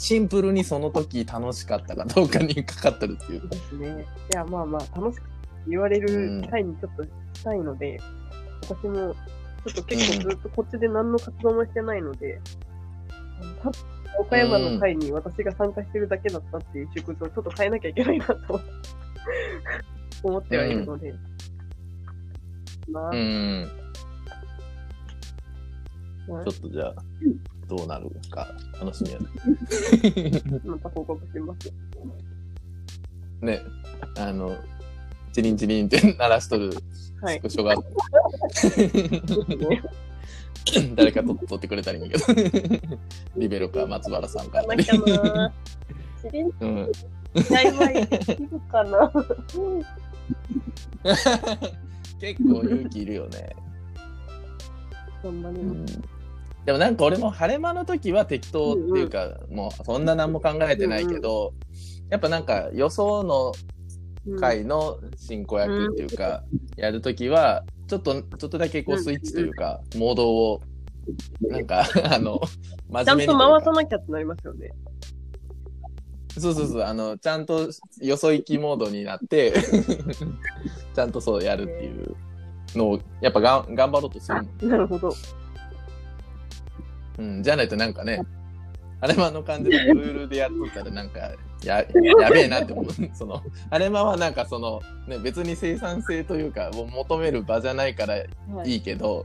シンプルにその時楽しかったかどうかにかかってるっていう。ですね。いや、まあまあ、楽しく言われる機会にちょっとしたいので、私も、ちょっと結構ずっとこっちで何の活動もしてないので、あの多分岡山の会に私が参加してるだけだったっていう縮図をちょっと変えなきゃいけないなと思ってはいるので。まあ、うんまあちょっとじゃあ、どうなるか楽しみや <laughs> また報告します。ね。ね、あの、チリンチリンって鳴らしとるはいスクショが、ね <laughs> 誰かと撮ってくれたらいいんやけど。リベロか松原さんかか。なんうん、やばい。<laughs> 結構勇気いるよね。頑張りうます。んでもなんか俺も晴れ間の時は適当っていうか、もうそんな何も考えてないけど、やっぱなんか予想のうん回の進行役っていうか、やるときは、ちょっと、ちょっとだけこうスイッチというか、モードを、なんか、あの、真ちゃんと面目にというか回さなきゃってなりますよね。そうそうそう、あの、ちゃんとよそ行きモードになって、<laughs> ちゃんとそうやるっていうのを、やっぱがん頑張ろうとする。なるほど。うん、じゃないとなんかね、アレマの感じでルールでやっとったらなんかや <laughs> やべえなって思うそのアレマはなんかその、ね、別に生産性というかを求める場じゃないからいはいいけど、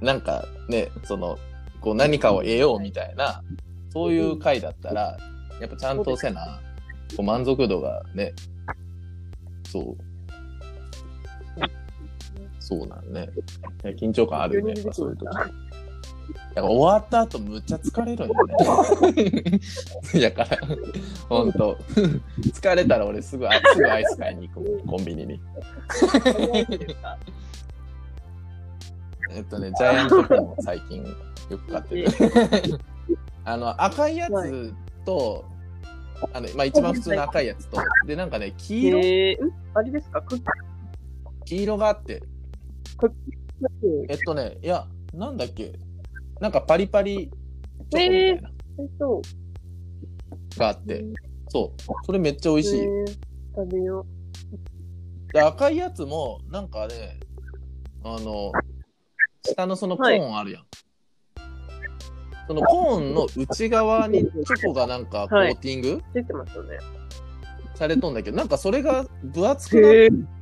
なんかねそのこう何かを得ようみたいなそういう回だったらやっぱちゃんとせなこう満足度がねそうそうなんねいや緊張感あるよねやっぱそういう時。だから終わった後むっちゃ疲れるんよね。<laughs> だから、ほんと、疲れたら俺すぐあすぐアイス買いに行くもんコンビニに。えっとね、ジャイアントコーンを最近よく買ってる。<laughs> あの、赤いやつと、あのまあ、一番普通の赤いやつと、で、なんかね、黄色、えー、ん？あれですか？クッ黄色があって、クッえっとね、いや、なんだっけ、なんかパリパリチョコみたいな、えっと、があって、そう、それめっちゃ美味しい。えー食べよで赤いやつもなんかねあの下のそのコーンあるやん、そのコーンの内側にチョコがなんかコーティング？う。出てますよね。されとんだけど、なんかそれが分厚くな。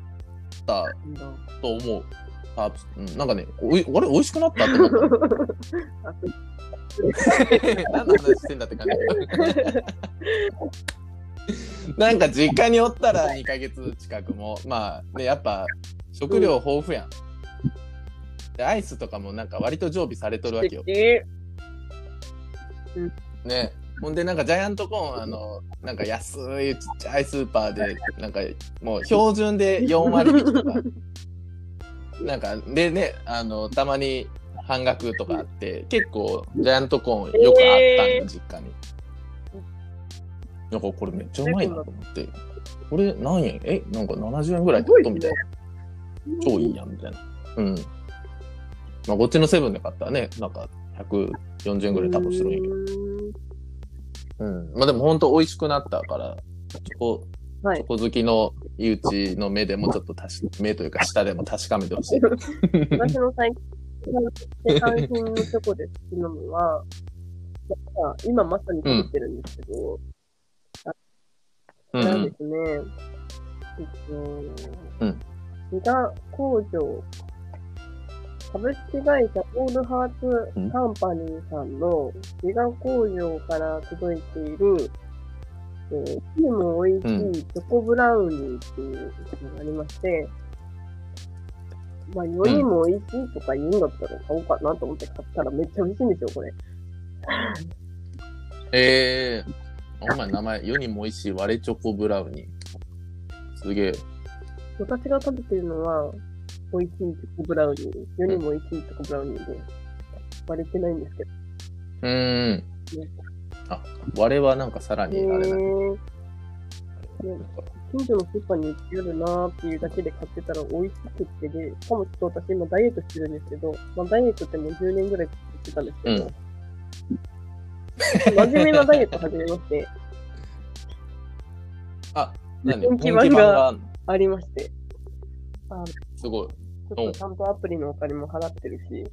ったなんだと思う。あ、うん、なんかねおいあれ？美味しくなったって思った。あ <laughs> 何の話してんだって感じ。だけどなんか実家におったら2ヶ月近くも。まあねやっぱ食料豊富やん、でアイスとかもなんか割と常備されとるわけよ。えね。ほんでなんかジャイアントコーンあのなんか安いちっちゃいスーパーでなんかもう標準で4割引きとか。<laughs> なんかでねあのたまに半額とかあって結構ジャイアントコーンよくあったん実家に。なんかこれめっちゃうまいなと思って。これ何円？えなんか70円ぐらいってことみたいな。超いいやんみたいな。うん。まあこっちのセブンで買ったらね。なんか140円ぐらい多分するんやけどうん、まあでも本当美味しくなったから、チョコ、はい。チョコ好きの井内の目でもちょっとたし、目というか舌でも確かめてほしい。私の最近、関心のチョコで好きなのは、なんか今まさに食べてるんですけど、うん。うん。なんですね、えっと、うん株式会社オールハーツカンパニーさんの自我工場から届いている、えー、チーム美味しいチョコブラウニーっていうのがありまして、まあ、よりも美味しいとか言うんだったら買おうかなと思って買ったらめっちゃ美味しいんですよ、これ。えー、お前名前、世にも美味しい割れチョコブラウニー。すげえ。私が食べてるのは、美味しいチョコブラウニー。世にも美味しいチョコブラウニーで、割れてないんですけど。うーん。あ、割れはなんかさらにあれだね。へ近所のスーパーに売ってあるなーっていうだけで買ってたら美味しくってで、しかもちょっと私今ダイエットしてるんですけど、まあダイエットってもう10年ぐらいしてたんですけど、真面目なダイエット始めまして、<laughs> あ、何？人気版が人気版がありまして、すごい。ちょっとちゃんとアプリのお金も払ってるし、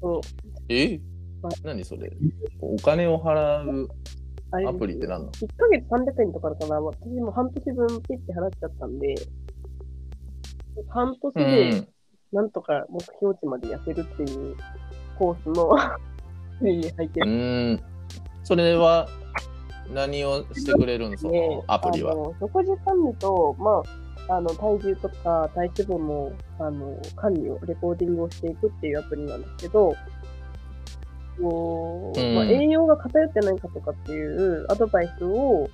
そう、え？何それ？お金を払うあれアプリって何なの？1ヶ月300円とかかな。私も半年分ピッて払っちゃったんで、半年うでん。なんとか目標値まで痩せるっていうコースの <laughs> に入ってうるーん。それは何をしてくれるんそねのアプリは。あの食事管理と、まあ、あの体重とか体脂肪のあの管理を、レコーディングをしていくっていうアプリなんですけど、こううん。まあ、栄養が偏ってないかとかっていうアドバイスを、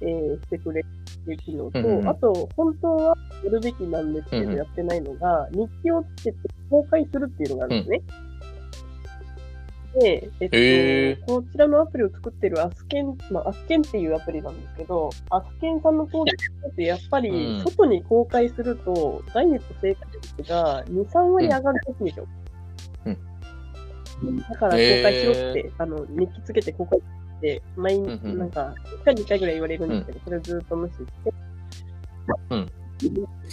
えーしてくれるっていう機能と、うんうん。あと、本当はやるべきなんですけど、うんうん。やってないのが、日記をつけて公開するっていうのがあるんですね。で、えっと、こちらのアプリを作ってるアスケン、まあ、アスケンっていうアプリなんですけど、アスケンさんのコードってやっぱうりん。外に公開すると、ダイエット成果率が2、3割上がるんですよ。うん。だから公開しろって、あの、日記つけて公開って、毎日、うんうん。なんか、1回2回ぐらい言われるんですけど、それをずっと無視して。うん。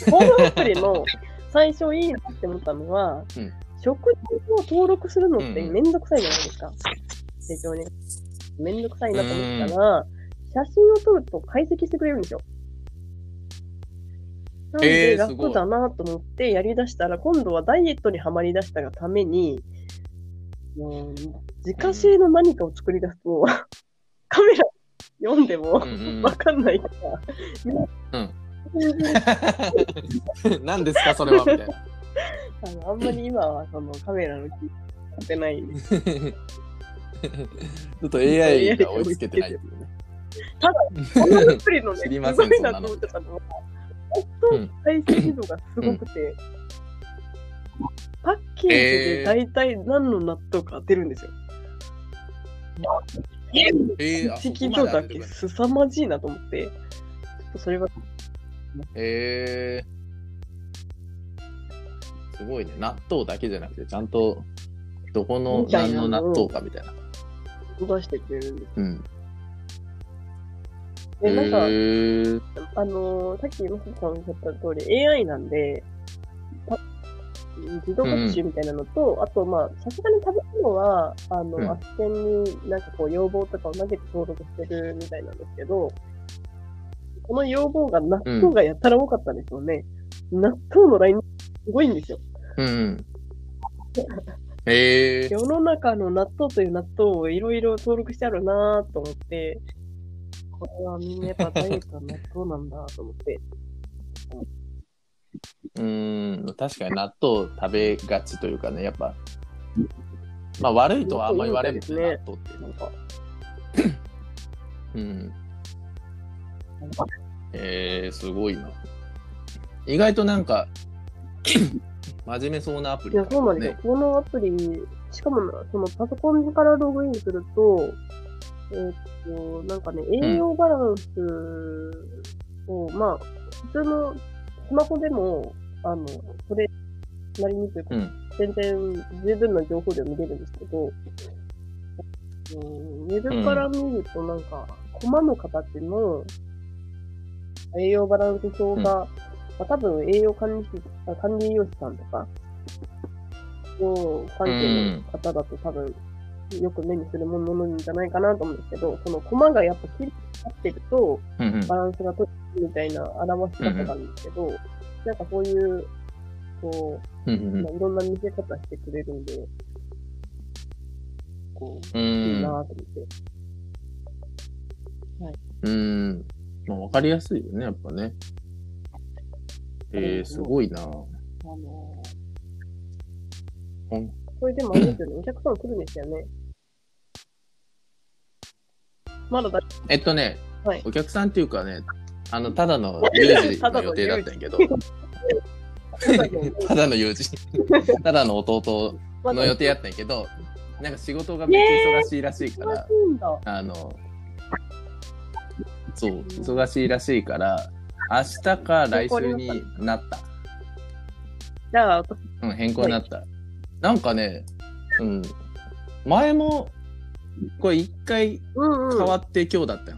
このアプリの最初いいなって思ったのは、うん食事を登録するのってめんどくさいじゃないですか。手帳に。めんどくさいなと思ったら、写真を撮ると解析してくれるんですよ。なんで楽だなと思ってやりだしたら、今度はダイエットにはまりだしたがために、もう自家製の何かを作り出すと、<laughs> カメラ読んでもわかんないから、うん <laughs> 何ですかそれはみたいな。<laughs> あのあんまり今はそのカメラの機使ってない。<laughs> ちょっと AI が追いつけてないっていうね。<laughs> ただ、このアプリのね、知りますごいなと思ってたのは、うん本当解析度がすごくて、パッケージで大体何の納豆か当てるんですよ。えー、あそ一こま度だけで当ててくれる凄まじいなと思って、ちょっとそれは、えー、すごいね。納豆だけじゃなくて、ちゃんとどこの何の納豆かみたいな。出してくれるんです。うん。で、なんか、えー、あのーさっきマスさんおっしゃった通り、AI なんで、た自動学習みたいなのと、あと、まあ、さすがに食べ物は、あの、うんアステンになんかこう、要望とかを投げて登録してるみたいなんですけど、この要望が納豆がやったら多かったんですよね。納豆のラインすごいんですよ。うんうん。えー、世の中の納豆という納豆をいろいろ登録してあるなぁと思って、これはみんなやっぱダイエットは納豆なんだと思って。うーん、確かに納豆食べがちというかね、やっぱ、まあ悪いとはあんまり言われるもんね、納豆っていうのは。うん。えー、すごいな。意外となんか、真面目そうなアプリいや、そうなんですよ。このアプリ、しかもな、そのパソコンからログインすると、えーっと、なんかね、栄養バランスを、まあ、普通のスマホでも、あの、それなりにというか、うん。全然十分な情報量見れるんですけど、うんウェブから見るとなんか、コマの形の栄養バランス表が、まあ、多分栄養管理士、あ管理栄養士さんとか、栄養関係の方だと多分、よく目にするものなんじゃないかなと思うんですけど、そのコマがやっぱ切り合ってると、バランスが取れるみたいな表し方なんですけど、なんかそういう、こう、うんうんまあ、いろんな見せ方してくれるんで、こう、ういいなと思って。うん。まあ、わかりやすいよね、やっぱね。えー、すごいな。あのほん。ー、これでもあれですよね、お客さん来るんですよね。まだだ、えっとね、はい。お客さんっていうかね、あの、ただの <laughs> 有事の予定だったんやけど、ただの有事、<laughs> <laughs> ただの弟の予定やったんやけど、なんか仕事がめっちゃ忙しいらしいから。あの、そう、忙しいらしいから、明日か来週になった。じゃあ、私うん、変更になった。なんかね、うん、前も、これ一回うんうん。変わって今日だったよ。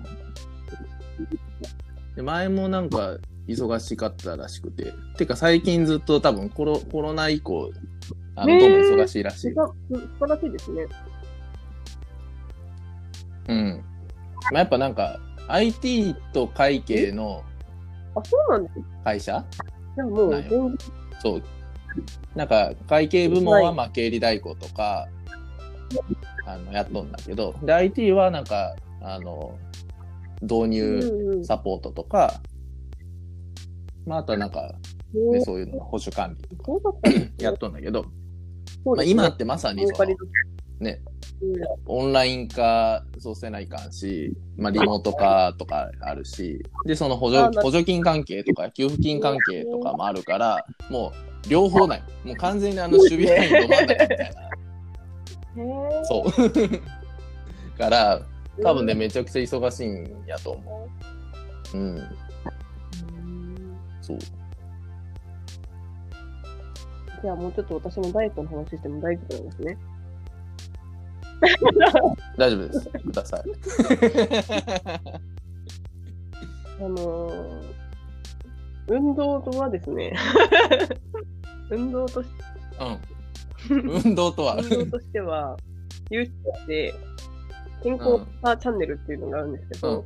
で前もなんか忙しかったらしくて。てか最近ずっと多分コロコロナ以降、あの、へーどうも忙しいらしい。すば素晴らしいですね。うん。まあ、やっぱなんか IT と会計のあ、そうなんです？ね。会社？でももう、そう。なんか会計部門はまあ経理代行とか、あの、やっとんだけど、で、IT はなんか、あの、導入うんうん。サポートとか、まあ、あとはなんか、ね、ねそういうの保守管理とかやっとんだけど、まあ、今ってまさにそのね、うんオンライン化そうせないかんし、まあ、リモート化とかあるし、で、その補助補助金関係とか給付金関係とかもあるから、もう両方ない。もう完全にあの守備ラインど真ん中みたいな。<laughs> そう。<laughs> から、多分ね、めちゃくちゃ忙しいんやと思う。うん、うんそう。じゃあもうちょっと私もダイエットの話しても大丈夫なんですね。大丈夫です。ください。あのー、運動とはですね、<laughs> 運動としうん。運動とは。運動としては、有志で、健康アラサーチャンネルっていうのがあるんですけど、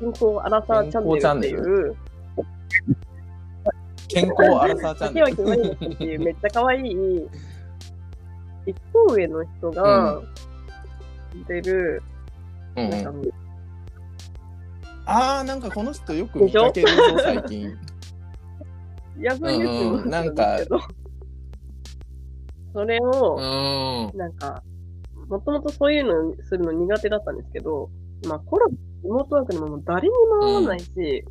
健康アラサーチャンネルっていう、健康アラサーチャンネル。<laughs> めっちゃ可愛い、一個上の人が出る、うんなんかう。ん、ああ、なんかこの人よく見かけるぞ、最近。ヤフーニュースうんなんですけど、それをう、ん。なんか、もともとそういうのするの苦手だったんですけど、まあコロナ、リモートワークでももう誰にも会わないし、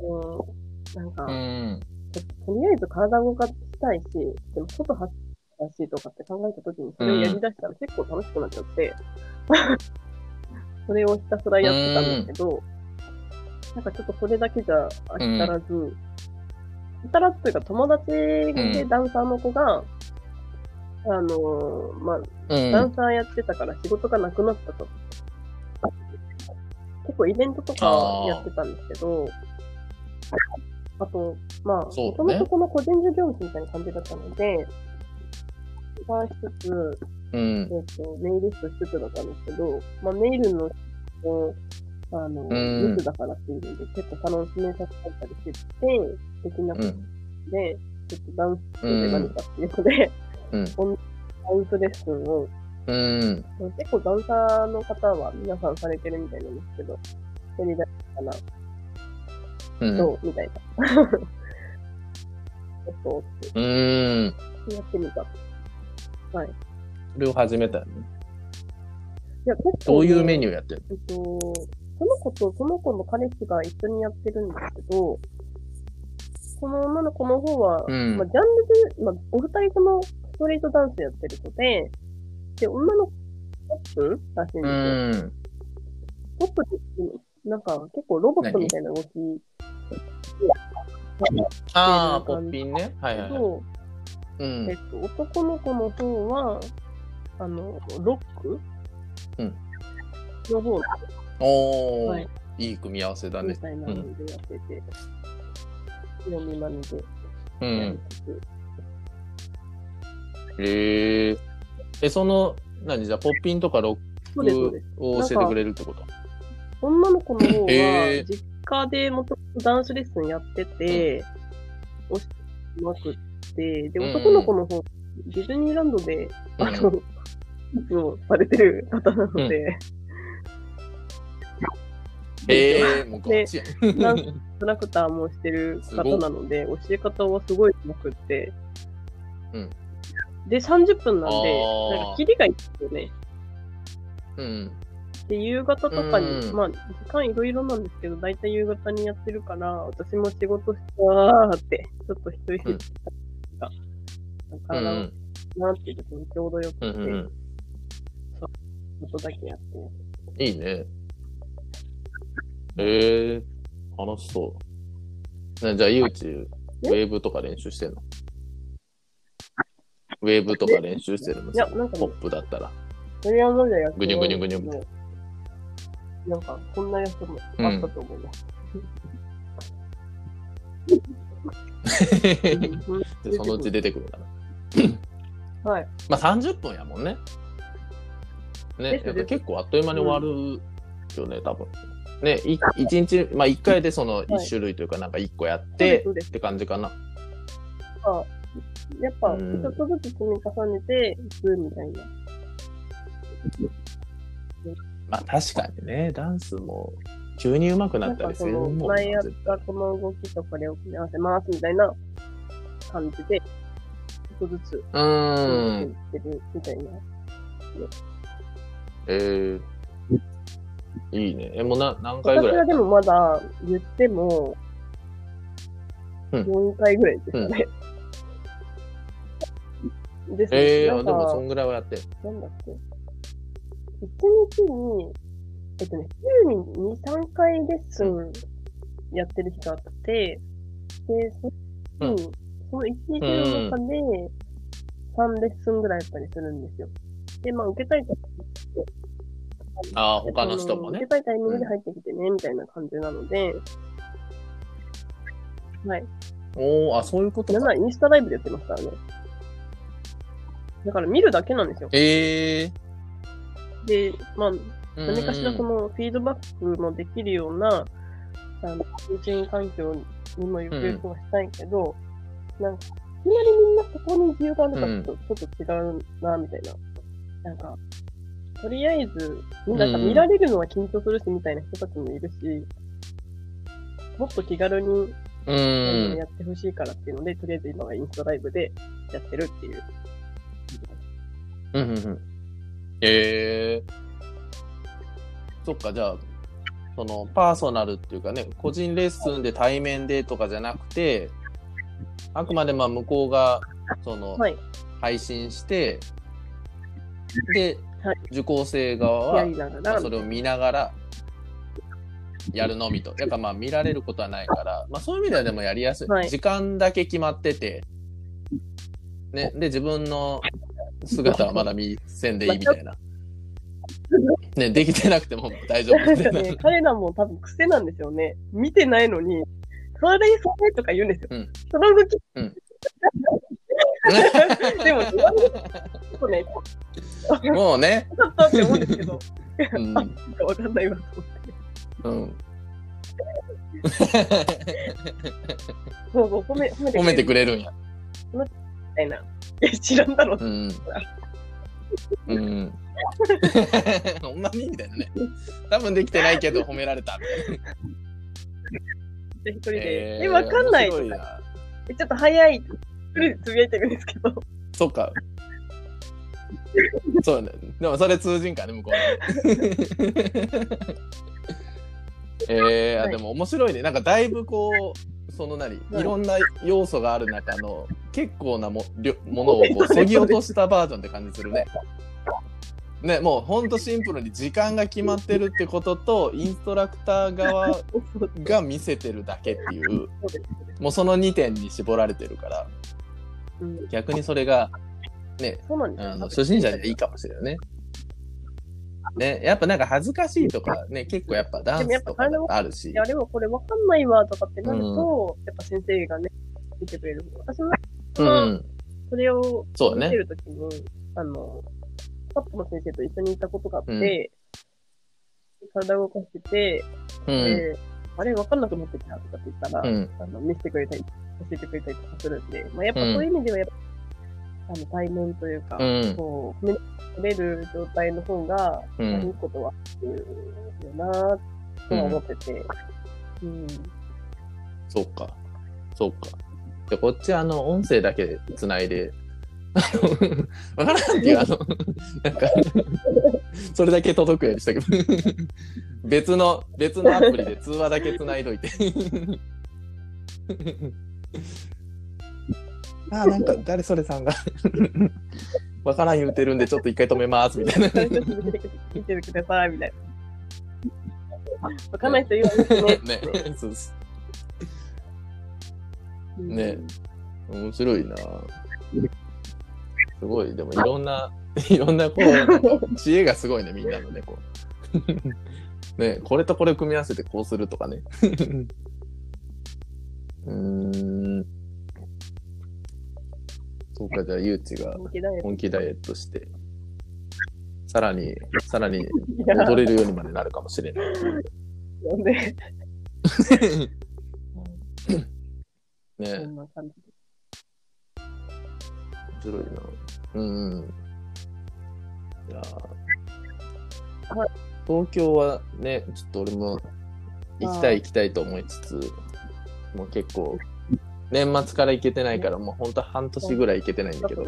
うん、なんか、うん。ととりあえず体動かしたいし、でも外走ったしとかって考えたときにそれをやり出したら結構楽しくなっちゃって、それをひたすらやってたんですけど、なんかちょっとそれだけじゃ飽き足らず、飽き足らずというか友達でダンサーの子が、あのーまあ、うん。ダンサーやってたから仕事がなくなったと。結構イベントとかやってたんですけど、あと、まあ、もともとこの個人事業主みたいな感じだったので、バーしつつ、うんえ。っ、と、ネイリストしつつだったんですけど、まあ、ネイルの、をあの、うん密だからっていうので、結構楽しめさせたりしてて、できなくて、うん。ちょっとダンスで何かっていうので、うん。<laughs> ダンスレッスンをうん。結構ダンサーの方は皆さんされてるみたいなんですけど、やりだしたかな、うん。どうみたいな。<laughs> ちょっとうん。やってみた。はい。いそれを始めたよね。や、結構、どういうメニューやってるえっと、その子とその子の彼氏が一緒にやってるんですけど、この女の子の方は、うんまあ、ジャンルで、まあ、お二人ともストリートダンスやってる子で、で、女の子、ポップらしいんうですよ。ん。ポップって、なんか結構ロボットみたいな動きああ、ポッピンね。はいはいはい。と、うん。えっ。と、男の子の方は、あの、ロック？うん。の方。おー。はい、いい組み合わせだね。みたいなのでやってて、読みまねで。うん。へえ。え、その、何？じゃあ、ポッピンとかロッ。クを教えてくれるってこと？女の子の方は実家でもともとダンスレッスンやってて、教えてなくって、で、うん男の子の方、ディズニーランドで、あの、ういつもされてる方なので、へえ、もうガチ。やん。トラクターもしてる方なので、教え方はすごい上手くって、うん。で、30分なんで、なんか、キリがいいですよね。うん。で、夕方とかに、うんまあ、時間いろいろなんですけど、だいたい夕方にやってるから、私も仕事してわーって、ちょっと一人一人が、う体をん。なっていう時にちょうどよくて、うんうん。音だけやって。いいね。へ <laughs> え、楽しそう。なじゃあ、ゆうち、ウェーブとか練習してんの？ウェーブとか練習してるの？いやなんかねポップだったら。それはまだやってないぐにゅぐにゅぐにゅんですけどなんか、こんなやつもあったと思います。でそのうち出てくるかな。はい。まあ30分やもんね。ねやっぱ結構あっという間に終わるよね、多分。ね、い一日、まあ一回でその一種類というかなんか一個やって、って感じかな。やっぱ、うんちょっとずつ積み重ねていくみたいな。まあ確かにね、ダンスも急に上手くなったりするも前やったこの動きとこれを組み合わせますみたいな感じで、ちょっとずつ、うーん。ってるみたいな。えー、いいね。え、もうな何回ぐらい？私はでもまだ言っても、うん4回ぐらいですかね。ですえー、なんかあでもそんぐらいはやってる。なんだっけ。一日に、えっとね、週に2、3回レッスンやってる日があって、で、そ,、うんその1日の中で3レッスンぐらいやったりするんですよ。で、まあ、受けたいとああ、他の人もね受け。たいタイミングで入ってきてね、みたいな感じなので、はい。おおあ、そういうことか。なインスタライブでやってますからね。だから見るだけなんですよ。ええで、まあ、うん何かしらそのフィードバックのできるような、あの、通信環境にもゆくゆくはしたいけど、なんか、いきなりみんなそこに需要があるかとちょっと違うな、みたいな。なんか、とりあえず、なんか見られるのは緊張するし、みたいな人たちもいるし、もっと気軽に。やってほしいからっていうので、とりあえず今はインスタライブでやってるっていう。うんうんうん。ええそっか、じゃあ、その、パーソナルっていうかね、個人レッスンで対面でとかじゃなくて、あくまでまあ向こうが、その、はい。配信して、で、はい受講生側は、そ、れを見ながら、やるのみと。やっぱまあ見られることはないから、まあそういう意味ではでもやりやすい。はい時間だけ決まってて、ね、で、自分の姿はまだ見せんでいいみたいな。ね、できてなくても大丈夫みたいな。かね、彼らも多分癖なんですよね。見てないのに、それ、それとか言うんですよ。うんその動き、うん <laughs> でも、言われるとね、<laughs> もうね、ちょっとって思うんですけど、うん、<laughs> わかんないわと思って。うん、そうそう、褒め、褒めてくれるんや。みたいな。え、知らんだろう。うん。うん。<laughs> ほんまにみたいなね。多分できてないけど褒められたみたいな。で、一人で、えーえ、わかんないとか、ちょっと早いつぶやいてるんですけど、そっか。そうね。でもそれ通じんかね、向こうで。<laughs> えー、あはいでも面白いね。なんかだいぶこう、その何、はいいろんな要素がある中の結構なもりょ <laughs> ものをこうそぎ落としたバージョンって感じするね。ね、もうほんとシンプルに時間が決まってるってことと、インストラクター側が見せてるだけっていう。もうその2点に絞られてるから、うん、逆にそれが、ね、あの初心者にはいいかもしれないね。ね、やっぱなんか恥ずかしいとかね、結構やっぱダンスとかあるしい。や、でもこれわかんないわとかってなると、やっぱ先生がね、見てくれる方が。私も、うん。それをそうだね。見てるときに、あの、パットの先生と一緒にいたことがあって、体を動かしてて、うん。であれわかんなくなってきたとかって言ったら、うん。あの見せてくれたり、教えてくれたりとかするんで、まあ、やっぱそういう意味ではやっぱ、あの対面というか、うんこう、触れる状態の方が、うんまあいいことはあるよなとは思ってて、うん。そうか。そうか。で、こっちあの、音声だけつないで、<laughs> わからんっていう、あの、なんか、それだけ届くようにしたけど、別の、別のアプリで通話だけつないどいて。あ、なんか、誰それさんが、<laughs> わからん言うてるんで、ちょっと一回止めます、みたいな。見てください、みたいな。わかんない人言われてね。ね、そうです。うんね面白いなすごい、でもいろんな、<laughs> いろんなこう、知恵がすごいね、みんなのね、こう。<laughs> ね、これとこれ組み合わせてこうするとかね。うーん。そうか、じゃあ、ゆうちが本気ダイエットして、さらに、さらにいや踊れるようにまでなるかもしれない。なんで、そ <laughs> ねんな感じで。面白いな。うんうん。いや東京はね、ちょっと俺も行きたい行きたいと思いつつ、もう結構、年末から行けてないから、もう本当半年ぐらい行けてないんだけど、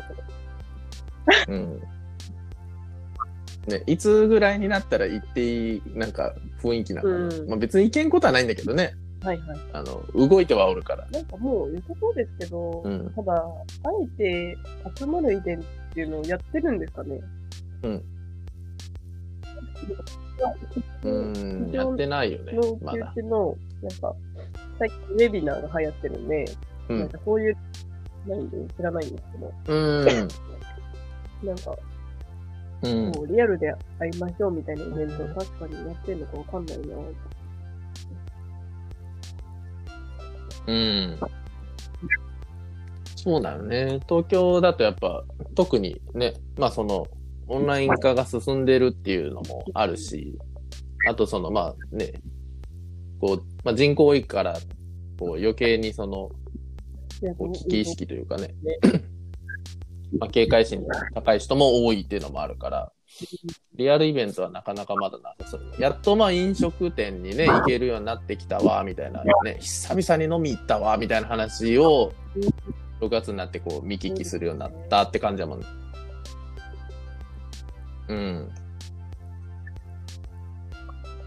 うん。ね、いつぐらいになったら行っていい、なんか雰囲気なのかな、うんまあ別に行けんことはないんだけどね、はいはい。あの、動いてはおるから。なんかもう良さそうですけど、うんただ、あえて集まるイベントっていうのをやってるんですかねうん。ううんん、やってないよねの、まだ。うちの、なんか、最近ウェビナーが流行ってるんで、うん。なんかそういう、ないんで知らないんですけど、うん。<laughs> なんか、うん。こう、リアルで会いましょうみたいなイベントを確かにやってるのかわかんないな。うん。そうだよね。東京だとやっぱ、特にね、まあその、オンライン化が進んでるっていうのもあるし、あとその、まあね、こう、まあ、人口多いから、こう余計にその、危機意識というかね、<clears throat> まあ、警戒心が高い人も多いっていうのもあるから、リアルイベントはなかなかまだなさそう。やっとまあ飲食店にね、行けるようになってきたわ、みたいなね、久々に飲み行ったわ、みたいな話を、6月になってこう見聞きするようになったって感じだもんね。うん。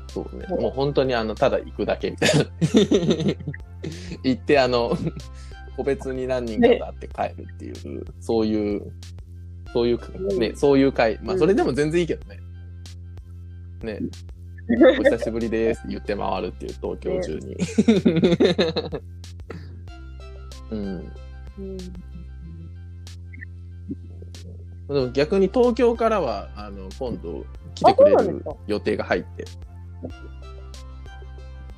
そうね。もう本当にあの、ただ行くだけみたいな。<laughs> 行ってあの、個別に何人かと会って帰るっていう、そういう、そういう、ね、そういう会。まあ、それでも全然いいけどね。ね、<laughs> お久しぶりですって言って回るっていう東京中に。<laughs> うん。うんでも逆に東京からは、あの、今度来てくれる予定が入って。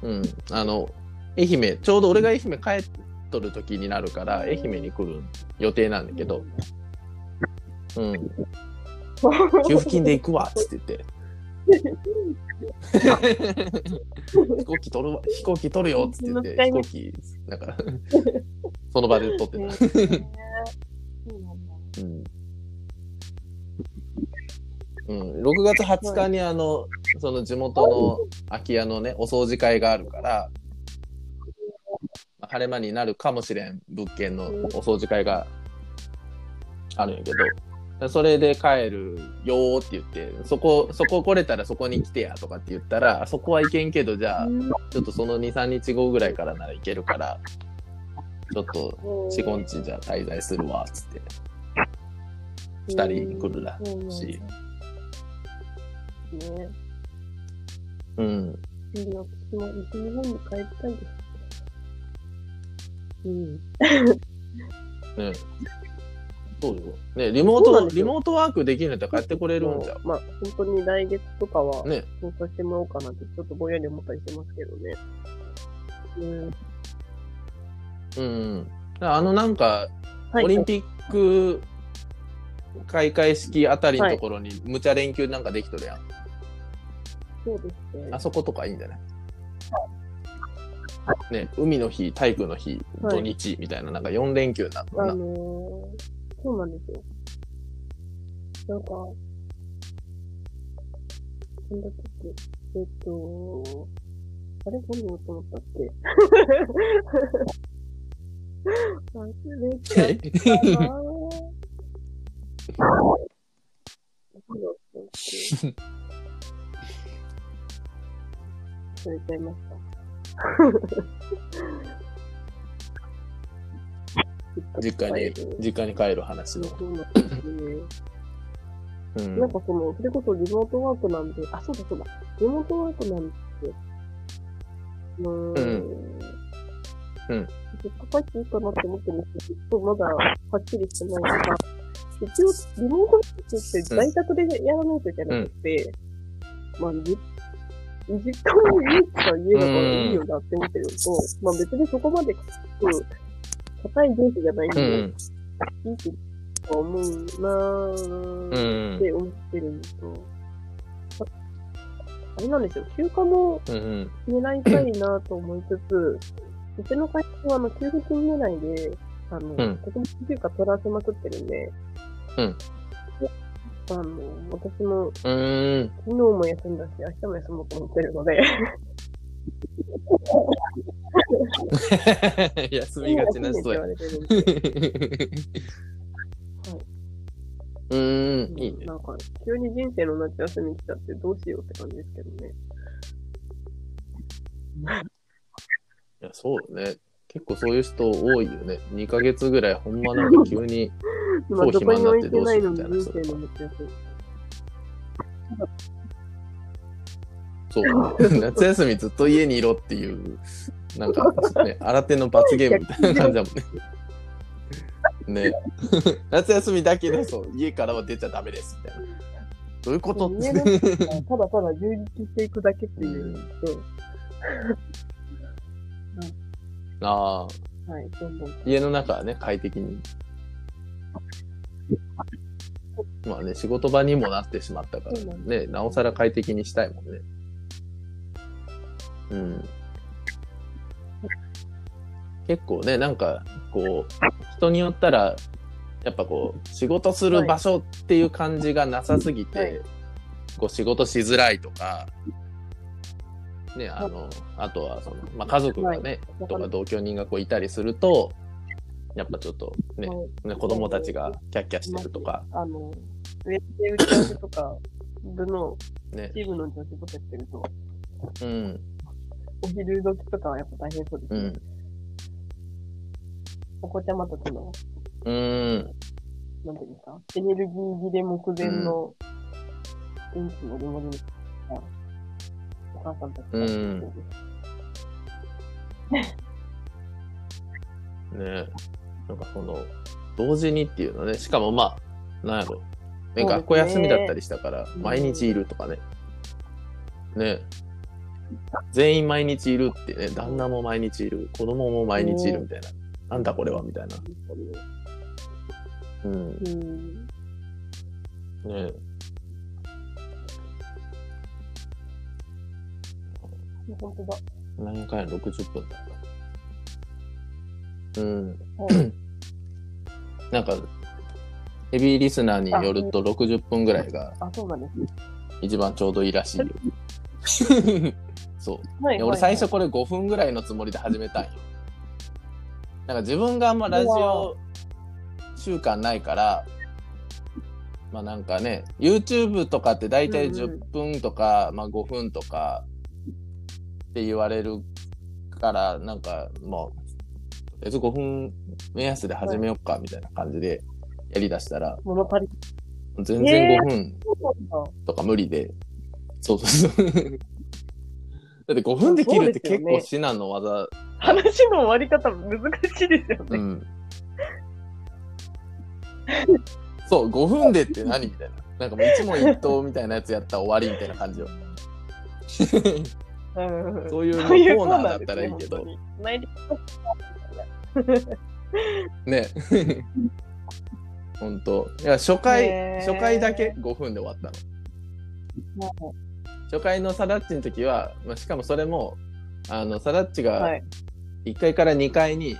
うん。あの、愛媛、ちょうど俺が愛媛帰っとる時になるから、愛媛に来る予定なんだけど、うん。<laughs> 給付金で行くわっつって言って。<laughs> 飛行機取るわ、飛行機取るよっつって言って、飛行機、なんか、<laughs> その場で取ってた。うなんだうんうん、6月20日にあの、その地元の空き家のね、お掃除会があるから、まあ晴れ間になるかもしれん物件のお掃除会があるんやけど、それで帰るよーって言って、そこ、そこ来れたらそこに来てやとかって言ったら、そこは行けんけど、じゃあ、ちょっとその2、3日後ぐらいからなら行けるから、ちょっと4、5日じゃあ滞在するわ、つって。二人来るらしい。ね。うん。西日本に帰りたいです。うん。<laughs> ねそうよ。ねリモート、リモートワークできるんだったら帰ってこれるんじゃまあ、本当に来月とかはう。、ね。そうさせてもらおうかなって、ちょっとぼんやり思ったりしてますけどね。うん。うん。あのなんか、はい。オリンピック開会式あたりのところに、無茶連休なんかできとるやん。そうですねあ。そことかいいんじゃない？ね、海の日、体育の日、はい土日みたいな、なんか4連休になるのかな。あのー、そうなんですよ。なんか、なんだっけ、えっと、あれ何言おうと思ったっけ？忘れちゃったなぁ。何だったっけ？忘れちゃいました。<laughs> 実家に、実家に帰る話の。そうなんですね。うん。なんかその、それこそリモートワークなんで、あ、そうだそうだ。リモートワークなんで、うーん。うん。うん。ずっと帰っていいかなって思ってるんですけど、ずっとまだはっきりしてないから、一応、リモートワークって在宅でやらないといけなくて、まあ、じ実家も家か家だからいいよなって思ってるのと、まあ別にそこまで、硬い上司じゃないんうで、ん。いいと思うなぁ。うんっ。て思ってるのと、ああれなんですよ、休暇もうん。狙いたいなと思いつつ、うちの会社はあの給付金狙いで、あの、うん国民休暇取らせまくってるんで、うんあの、私も。昨日も休んだし、明日も休もうと思ってるので、<laughs> 休みがちな人や。休めって言われてるんで、うーん、いいね。なんか、急に人生の夏休み来ちゃってどうしようって感じですけどね。いや、そうね。結構そういう人多いよね。2ヶ月ぐらいほんまなんか急に。<laughs> 今そうどこにも暇になってどうしようみたいな。そう、夏休みずっと家にいろっていう、なんか、ね、<laughs> 新手の罰ゲームみたいな感じだもんね。ね。<laughs> 夏休みだけど、そう、家からは出ちゃダメです、みたいな。どういうこと？ただただ充実していくだけっていう。うんああ、はい、どんどん。家の中はね、快適に。まあね、仕事場にもなってしまったからそうなんね、なおさら快適にしたいもんね。うん。結構ね、なんか、こう、人によったら、やっぱこう、仕事する場所っていう感じがなさすぎて、はいこう、仕事しづらいとか、ね、あの、あとは、その、まあ、家族がね、とか同居人がこういたりすると、やっぱちょっとね、はい。ね子供たちがキャッキャしてるとか、あの、ウェブで打ち合わせとか、部の、ね、チームの女子とかやってると、うん、お昼時とかはやっぱ大変そうですね。うん、お子ちゃまたちの、うん、なんていうんですか、エネルギー切れ目前の、元気もりもりの、お母さんたちがうん <laughs> ねなんかその、同時にっていうのね、しかもまあ、なんやろ、ね、学校休みだったりしたから、うん毎日いるとかね。ね全員毎日いるってね、旦那も毎日いる、子供も毎日いるみたいな。なんだこれはみたいな。うん。うん。ね本当だ。何回？60分だった。うん。はいなんか、ヘビーリスナーによると60分ぐらいがあ、そうなんですね。一番ちょうどいいらしいよ。<laughs> そう。はいいや俺最初これ5分ぐらいのつもりで始めたんよ。なんか自分があんまラジオ習慣ないから、まあなんかね、YouTube とかって大体うんうん10分とか、まあ5分とかって言われるから、なんかもう、とりあえず5分目安で始めよっかみたいな感じでやりだしたら、全然5分。とか無理で、そうそうそう。だって5分で切るって結構至難の技話の終わり方難しいですよね。うん。そう、5分でって何みたいな。なんかもう一問一答みたいなやつやったら終わりみたいな感じよ。うんそういうコーナーだったらいいけどね <laughs> 本当いや、初回、初回だけ5分で終わったの。初回のサダッチの時は、まあ、しかもそれも、あの、サダッチはがい。1階から2階に、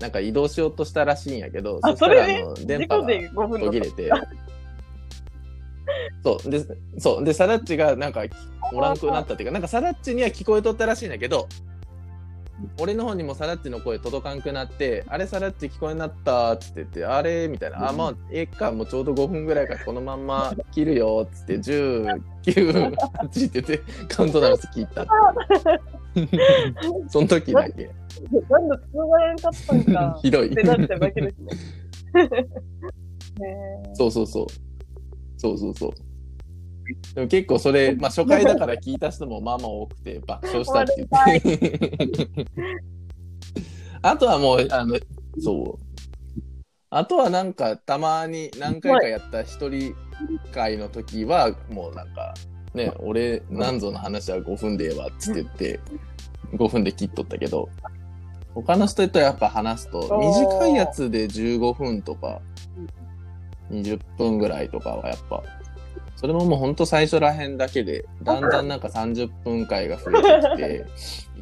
なんか移動しようとしたらしいんやけど、あ、したらあそれでの、電波が事故で5分の途切れて。<laughs> そう。で、そう。で、サダッチがなんかおらんくなったっていうか、なんかサダッチには聞こえとったらしいんだけど、俺の方にもサダッチの声届かんくなって、あれサダッチ聞こえになったっつって言って、あれみたいな、あ、まあ、ええか、もうちょうど5分ぐらいからこのまんま切るよっつって、10、9、8って言って、カウントダウンして聞いた。<laughs> その時だけ。なんだ、通話やんかったんか。<laughs> ひどいってなっちゃうだけですね。<laughs> ねそうそうそう。そうそうそう。でも結構それ、まあ初回だから聞いた人もまあまあ多くて爆笑したって言って。<laughs> あとはもう、あの、そう。あとはなんかたまに何回かやった一人会の時は、もうなんか、ね、俺、なんぞの話は5分でええわっつって言って、5分で切っとったけど、他の人とやっぱ話すと、短いやつで15分とか、20分ぐらいとかはやっぱ、それももうほんと最初らへんだけで、だんだんなんか30分回が増えてきて、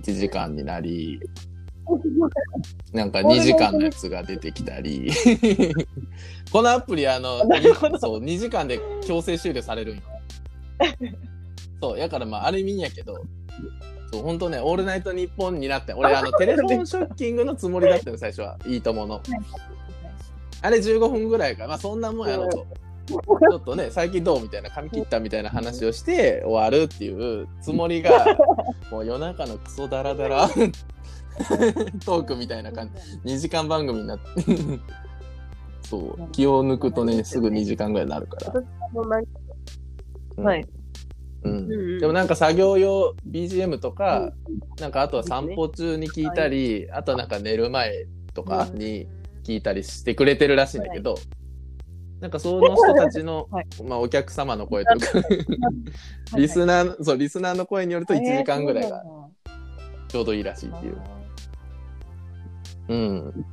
<laughs> 1時間になり、<laughs> なんか2時間のやつが出てきたり、<laughs> このアプリあの、そう、2時間で強制終了されるんよ。そう、やからまああれ見んやけど、そう、ほんとね、オールナイトニッポンになって、俺あの、テレフォンショッキングのつもりだったの、最初は。いいともの。あれ15分ぐらいか。まあそんなもんやろと。<laughs> ちょっとね、最近どうみたいな、髪切ったみたいな話をして終わるっていうつもりが、<laughs> もう夜中のクソダラダラ <laughs> トークみたいな感じ。2時間番組になって。そう。気を抜くとね、すぐ2時間ぐらいになるから。うんはい。うんうんうんでもなんか作業用 BGM とか、なんかあとは散歩中に聞いたり、あとはなんか寝る前とかに聞いたりしてくれてるらしいんだけど、なんかその人たちの、<laughs> はいまあお客様の声とか、リスナーの、そう、リスナーの声によると1時間ぐらいがちょうどいいらしいっていう。うん。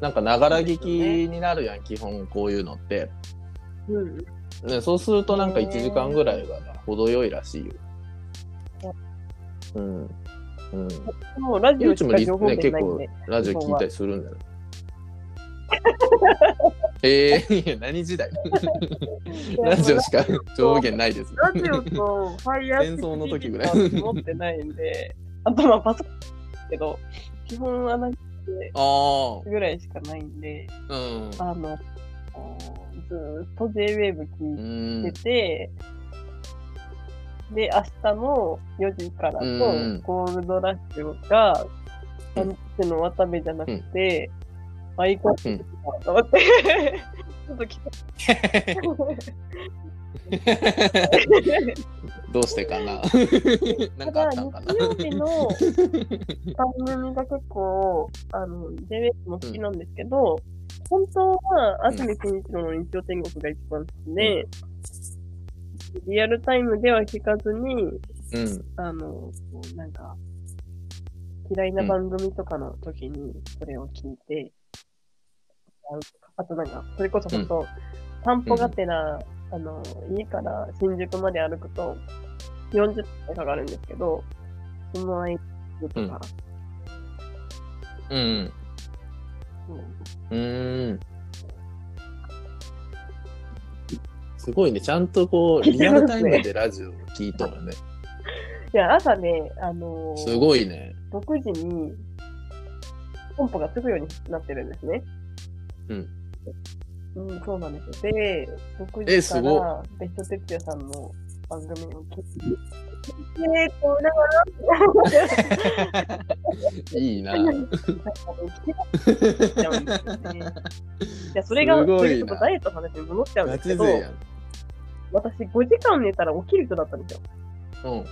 なんかながら聞きになるやん、基本こういうのって。うん。ね、そうするとなんか1時間ぐらいがな程よいらしいよ。うん。うん。もう結構。ラジオ聞いたりするんだよ。<laughs> ええいや、何時代？ラジオしか情報源ないです。ラジオとファイヤー戦争の時ぐらい。持ってないんで、あとまあパソコンけど、基本アナログあぐらいしかないんで、あ、うん。あの、ずーっと J-Wave う聞いんてて、で、明日の4時からとうん、ゴールドラッシュが、なん。ての渡部じゃなくて、アイコンうんと思って、ちょっと来 <laughs> どうしてかな。なんかあただ、ったんかな。日曜日の番組が結構、あの、JWEB も好きなんですけど、本当は、安住健一郎の日曜天国が一番好きで、リアルタイムでは聞かずに、うん。あの、なんか、嫌いな番組とかの時にそれを聞いて、ああとなんか、それこそ本当、散歩がてら、あの、家から新宿まで歩くと40分かかるんですけど、その間とか、うん。うんうーん。すごいね。ちゃんとこう、<laughs> リアルタイムでラジオを聞いとるね。いや、朝ね、あのー、すごいね。6時に、コンポがつくようになってるんですね。うん。うん、そうなんですよ。で、6え時から、別所哲也さんの番組を聞いて、で、こう、だから、<laughs> いいな。いや、それが、ちょっとダイエットの話に戻っちゃうんガですけど。私5時間寝たら起きる人だったんですよ。うん。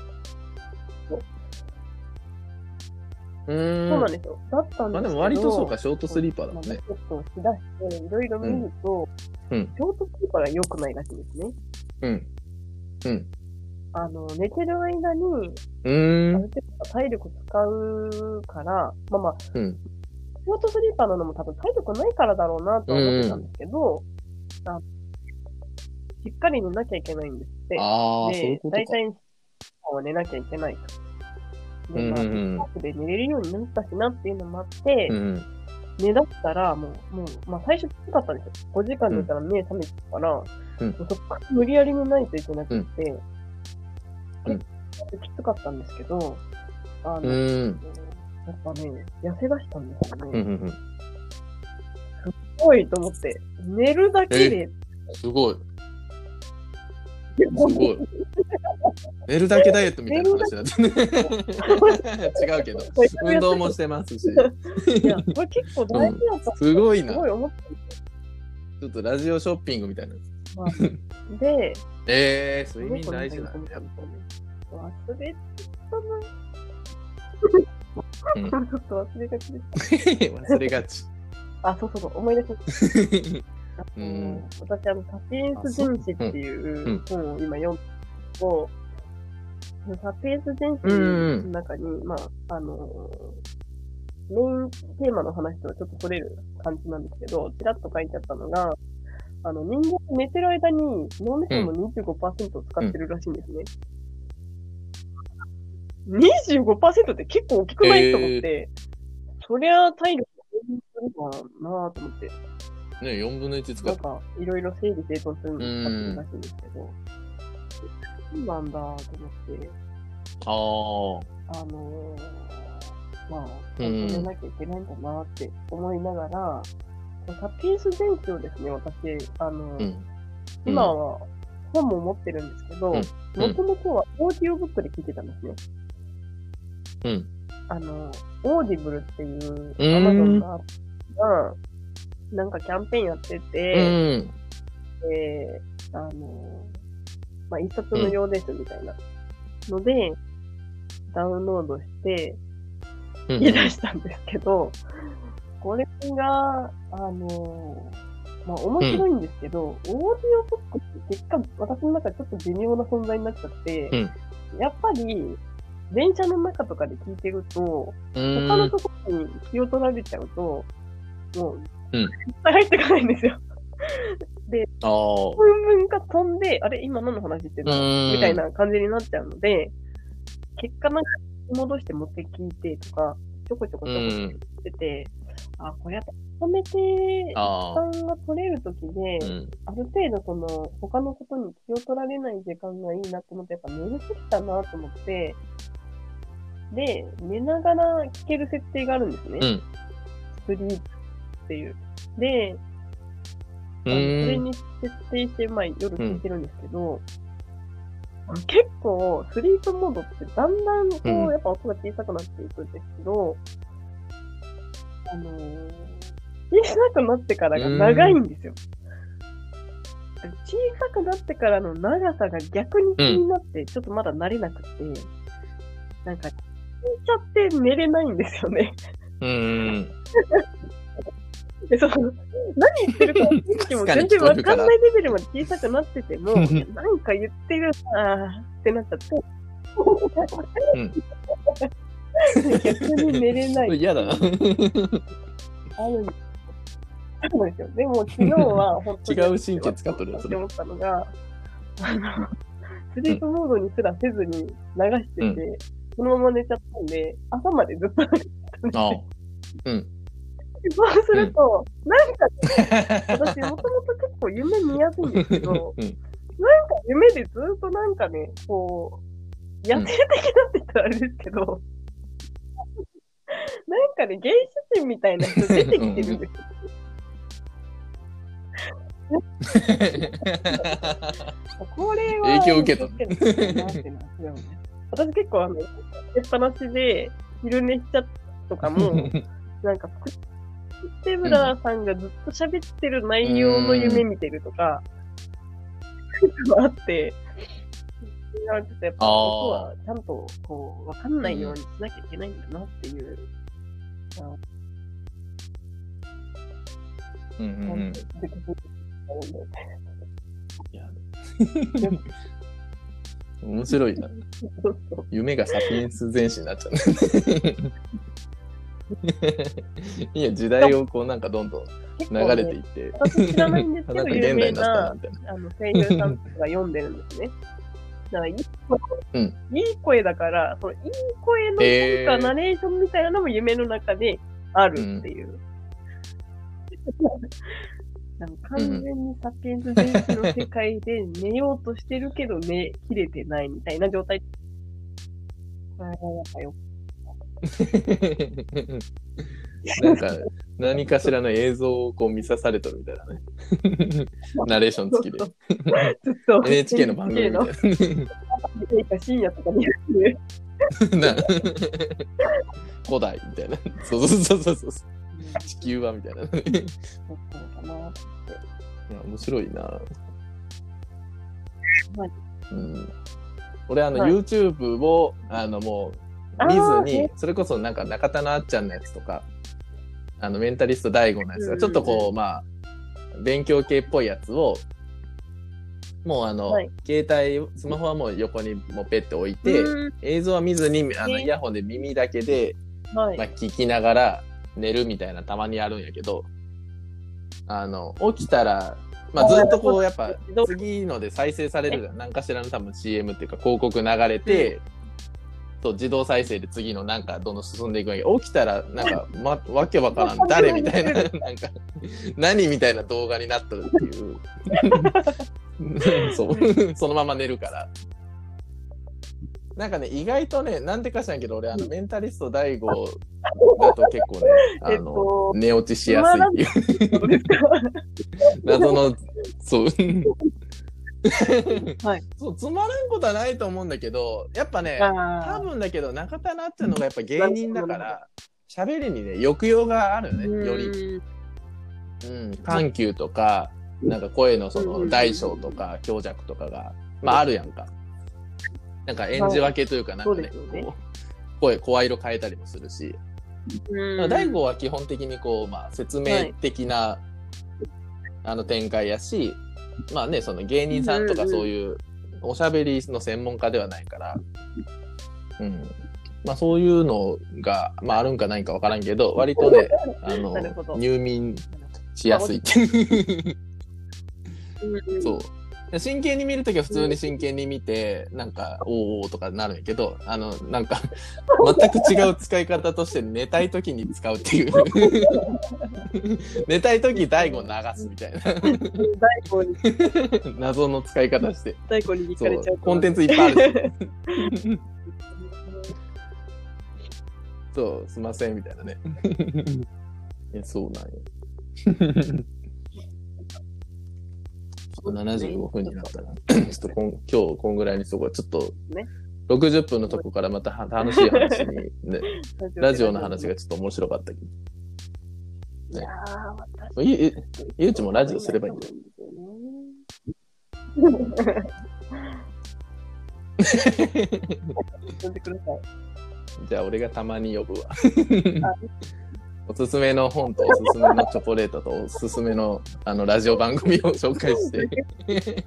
そう。なんですよ。だったんですけど。まあでも割とそうか、ショートスリーパーだもんね。まあちょっとしだして、いろいろ見ると、うんうんショートスリーパーが良くないらしいんですね。うん。うん。あの、寝てる間に、うん。る程度体力使うから、まあまあ、うん。ショートスリーパーなのも多分体力ないからだろうなとは思ってたんですけど、あしっかり寝なきゃいけないんですって。ああ、そういうで、ことか。大体、は寝なきゃいけないと。で、まあ、うん近くで寝れるようになったしなっていうのもあって、うん。寝だしたら、もう、もう、まあ最初きつかったんですよ。5時間寝たら目覚めてたから、うんもうそっから無理やり寝ないといけなくて、うんきつかったんですけど、あうの。やっぱね、痩せ出したんですよね。うんうんうん。すごいと思って、寝るだけで、すごい。すごい。寝るだけダイエットみたいな話だったね。<laughs> 違うけど、運動もしてますし。いや、これ結構大事だった。すごいな。すごい思ったんですよ。ちょっとラジオショッピングみたいな。まあ、で、えー、睡眠大事なんだやっ忘れてたうんな。ちょっと忘れがちでしぱ。忘れがち。<laughs> た。あ、そうそうそう、思い出しあのうん。私、あの、サピエンス全史っていう本を今読んでと、サピエンス全史の中に、まあ、あの、メインテーマの話とはちょっと取れる感じなんですけど、ちらっと書いてあったのが、あの、人間寝てる間に脳みその25%を使ってるらしいんですね。25%って結構大きくない？と思って、そりゃ体力するかなと思って。ね、4分の1使って。なんか、いろいろ整理整頓するのに使ってるらしいんですけど、そうなんだと思って、ああ。あのーまあ、うん止めなきゃいけないんだなって思いながら、サピエンス全史をですね、私、あのーうん。今は本も持ってるんですけど、うんもともとはオーディオブックで聞いてたんですね。うん。あの、 Audible っていううーんアマゾンが、なんかキャンペーンやってうて、ん。で、あの、まあ、一冊無料ですみたいな。ので、ダウンロードして、うん。言い出したんですけど、これが、あの、まあ、面白いんですけど、オーディオブックって結果、私の中でちょっと微妙な存在になっちゃって、うん。やっぱり、電車の中とかで聞いてると、うん。他のところに気を取られちゃうと、もう、うん絶対入ってかないんですよ。ああ。分分が飛んで、あれ今何の話してるの？みみたい。な感じになっちゃうので、結果なんか戻して持って聞いてとか、ちょこちょこちょこうん。してて、あ、これやっぱまとめて、時。間が取れるときで、うん。ある程度その、他のことに気を取られない時間がいいなって思って、やっぱ寝るときだなと思って、で、寝ながら聞ける設定があるんですね。うん。スリープっていう。で、それ。に設定して、まあ、夜聞いてるんですけど、あの結構、スリープモードってだんだんこう、うんやっぱ音が小さくなっていくんですけど、あのー小さくなってからが長いんですよ。小さくなってからの長さが逆に気になって、ちょっとまだ慣れなくて、なんか、聞いちゃって寝れないんですよね。うーん。<laughs> で、その、何言ってるか正直も全然わかんないレベルまで小さくなってても、い <laughs> やなんか言ってるなーってなっちゃって。逆に寝れない。嫌だな。あるんですよ。でも昨日は本当に違う神経使っとるよそれって思ったのが、あの、スリープモードにすらせずに流してて、そのまま寝ちゃったんで、朝までずっと流してたんですああよ。。そうすると、なんか、私もともと結構夢見やすいんですけど、うん。なんか夢でずっとなんかね、こう、野生的なって言ったらあれですけど、なんかね、原始人みたいな人出てきてるんですよ。これは、影響受けた私結構あの、出っ放しで昼寝しちゃとかも、なんか、クリステブラーさんがずっと喋ってる内容の夢見てるとか、あって、ちょっとやっぱ、音はちゃんと、こう、わかんないようにしなきゃいけないんだなっていう、うんうんうんいや <laughs> 面白いな。夢がサピエンス全史になっちゃう。<laughs> いや、時代をこうなんかどんどん結流れていって、私知らないんですけど、<laughs> 有名な。あの声優さんとかが読んでるんですね。<laughs> だからいい声、うんいい声だから、そのいい声のなんかナレーションみたいなのも夢の中であるっていう。なんか完全にサピエンス全史の世界で寝ようとしてるけど寝切れてないみたいな状態。これはやっぱよなんか、何かしらの映像をこう見さされとるみたいなね。<laughs> ナレーション付きで。NHK の番組みたいいな。深夜とかに古代みたいな。そうそうそうそう。地球はみたいな。い。や面白いな。はいうん、俺あの、はい YouTube をあのもうあ見ーずにそれこそなんか中田のあっちゃんのやつとかあのメンタリスト大悟のやつがちょっとこう、まあ勉強系っぽいやつをもうあの、はい。携帯スマホはもう横にもうペッて置いて、うん。映像は見ずにあのねイヤホンで耳だけで、はい。まあ、聞きながら寝るみたいなたまにあるんやけどあの起きたら、まあ、ずっとこうやっぱ次ので再生されるじゃん。何かしらの多分 CM っていうか広告流れて、と自動再生で次のなんかどんどん進んでいくんやけど起きたらなんか、ま、わけわからん誰みたいななんか何みたいな動画になっとるっていう <laughs> そうそのまま寝るから。なんかね、意外とね、なんでか知らんけど、俺、あの、メンタリスト大悟だと結構ね、あ <laughs> えっの、と寝落ちしやすいっていう。<laughs> 謎の、そう。<laughs> はい。そう、つまらんことはないと思うんだけど、やっぱね、あ多分だけど、中田なっちゃんのがやっぱ芸人だから、喋りにね、抑揚があるよね、より。り。うん、緩急とか、なんか声のその大小とか強弱とかが、まああるやんか。なんか演じ分けというか、なんかねこう声、声色変えたりもするし、うん大悟は基本的にこう、まあ説明的な、あの展開やし、まあね、その芸人さんとかそういうおしゃべりの専門家ではないから、うん。まあそういうのが、まああるんかないんかわからんけど、割とね、<laughs> あの入眠しやすい。<laughs> そう。で真剣に見るときは普通に真剣に見て、なんか、おーおーとかなるんやけど、あの、なんか、<laughs> 全く違う使い方として寝たいときに使うっていう。寝たいとき大悟流すみたいな大悟に、謎の使い方して。大悟に行そかれちゃうう。コンテンツいっぱいあるし。<laughs> そう、すいません、みたいなね。いや、そうなんよ。<laughs> 75分になったら、ちょっとこん今日こんぐらいにしとこう。ちょっとね、60分のとこからまたは楽しい話に、ね、<laughs> ラジオの話がちょっと面白かったけいやー、ど。ゆうちもラジオすればいいん <laughs> だよ。じゃあ俺がたまに呼ぶわ。おすすめの本とおすすめのチョコレートとおすすめの <laughs> あのラジオ番組を紹介して、<laughs>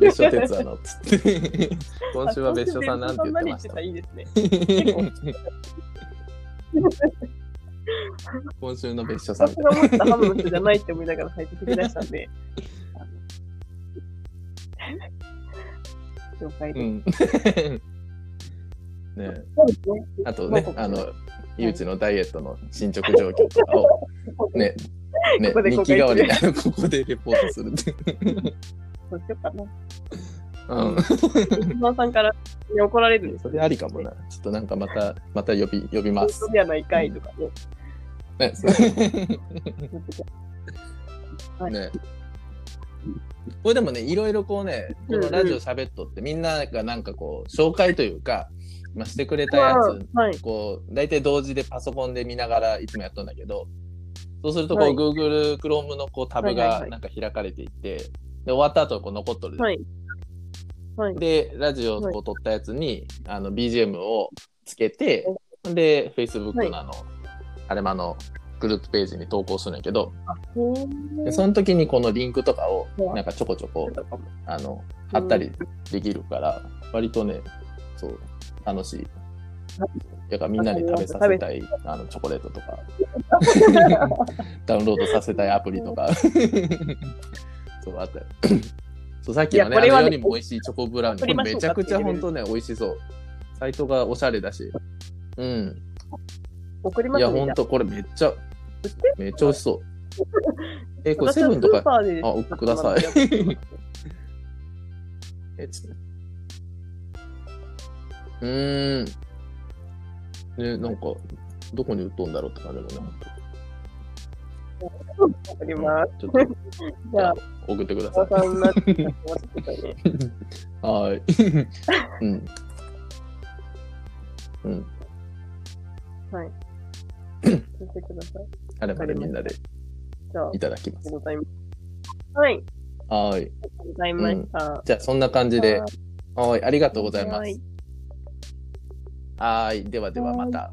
別所哲也のつって、<laughs> 今週は別所さんなんて言ってました。あ今週の別所さん。私が思ったハムの人じゃないって思いながら最き出したんで。了解うでうですね。あとね、あの、ゆうちのダイエットの進捗状況とかを、ね、ね日記代わりにあのここでレポートするって。そうしようかな。うん。石間さんから怒られるんですそれありかもな。ちょっとなんかまた、また呼び、呼びます本当。ではないかいとかね。ね、そね。これでもね、いろいろこうね、このラジオ喋っとって、みんながなんかこう、紹介というか、まあ、してくれたやつ、はい。こう、大体同時でパソコンで見ながらいつもやっとんだけど、そうするとこう、はい Google Chrome のこうタブはいはいはいがなんか開かれていって、で、終わった後こう残っとる。はい。はい。で、ラジオをこう撮ったやつに、あの、BGM をつけて、で、Facebook のあの、あれもあの、グループページに投稿するんやけど、でその時にこのリンクとかをなんかちょこちょこあの貼ったりできるから、割とねそう楽しい。だからみんなに食べさせたいあのチョコレートとか <laughs> ダウンロードさせたいアプリとか <laughs> そうあったよ。<coughs> そうさっきのねねの世にも美味しいチョコブラウニーこれめちゃくちゃ本当ね美味しそう。サイトがおしゃれだし。うん。いや、送りますね。ほんと、これめっちゃ、めっちゃ美味しそう。<laughs> え、これセブンとかあ、ください。え。うーん。ね、なんか、どこに売っとんだろうって感じだね、送ります。ちょっと、<laughs> じゃあ、送ってください。はーい。<laughs> うん。うん。はい。送ってください。あれまでみんなでじゃあ、あいただきます。はい。はーい。ありがとうございました。じゃあ、そんな感じで、はい。ありがとうございますはい。ではではまた。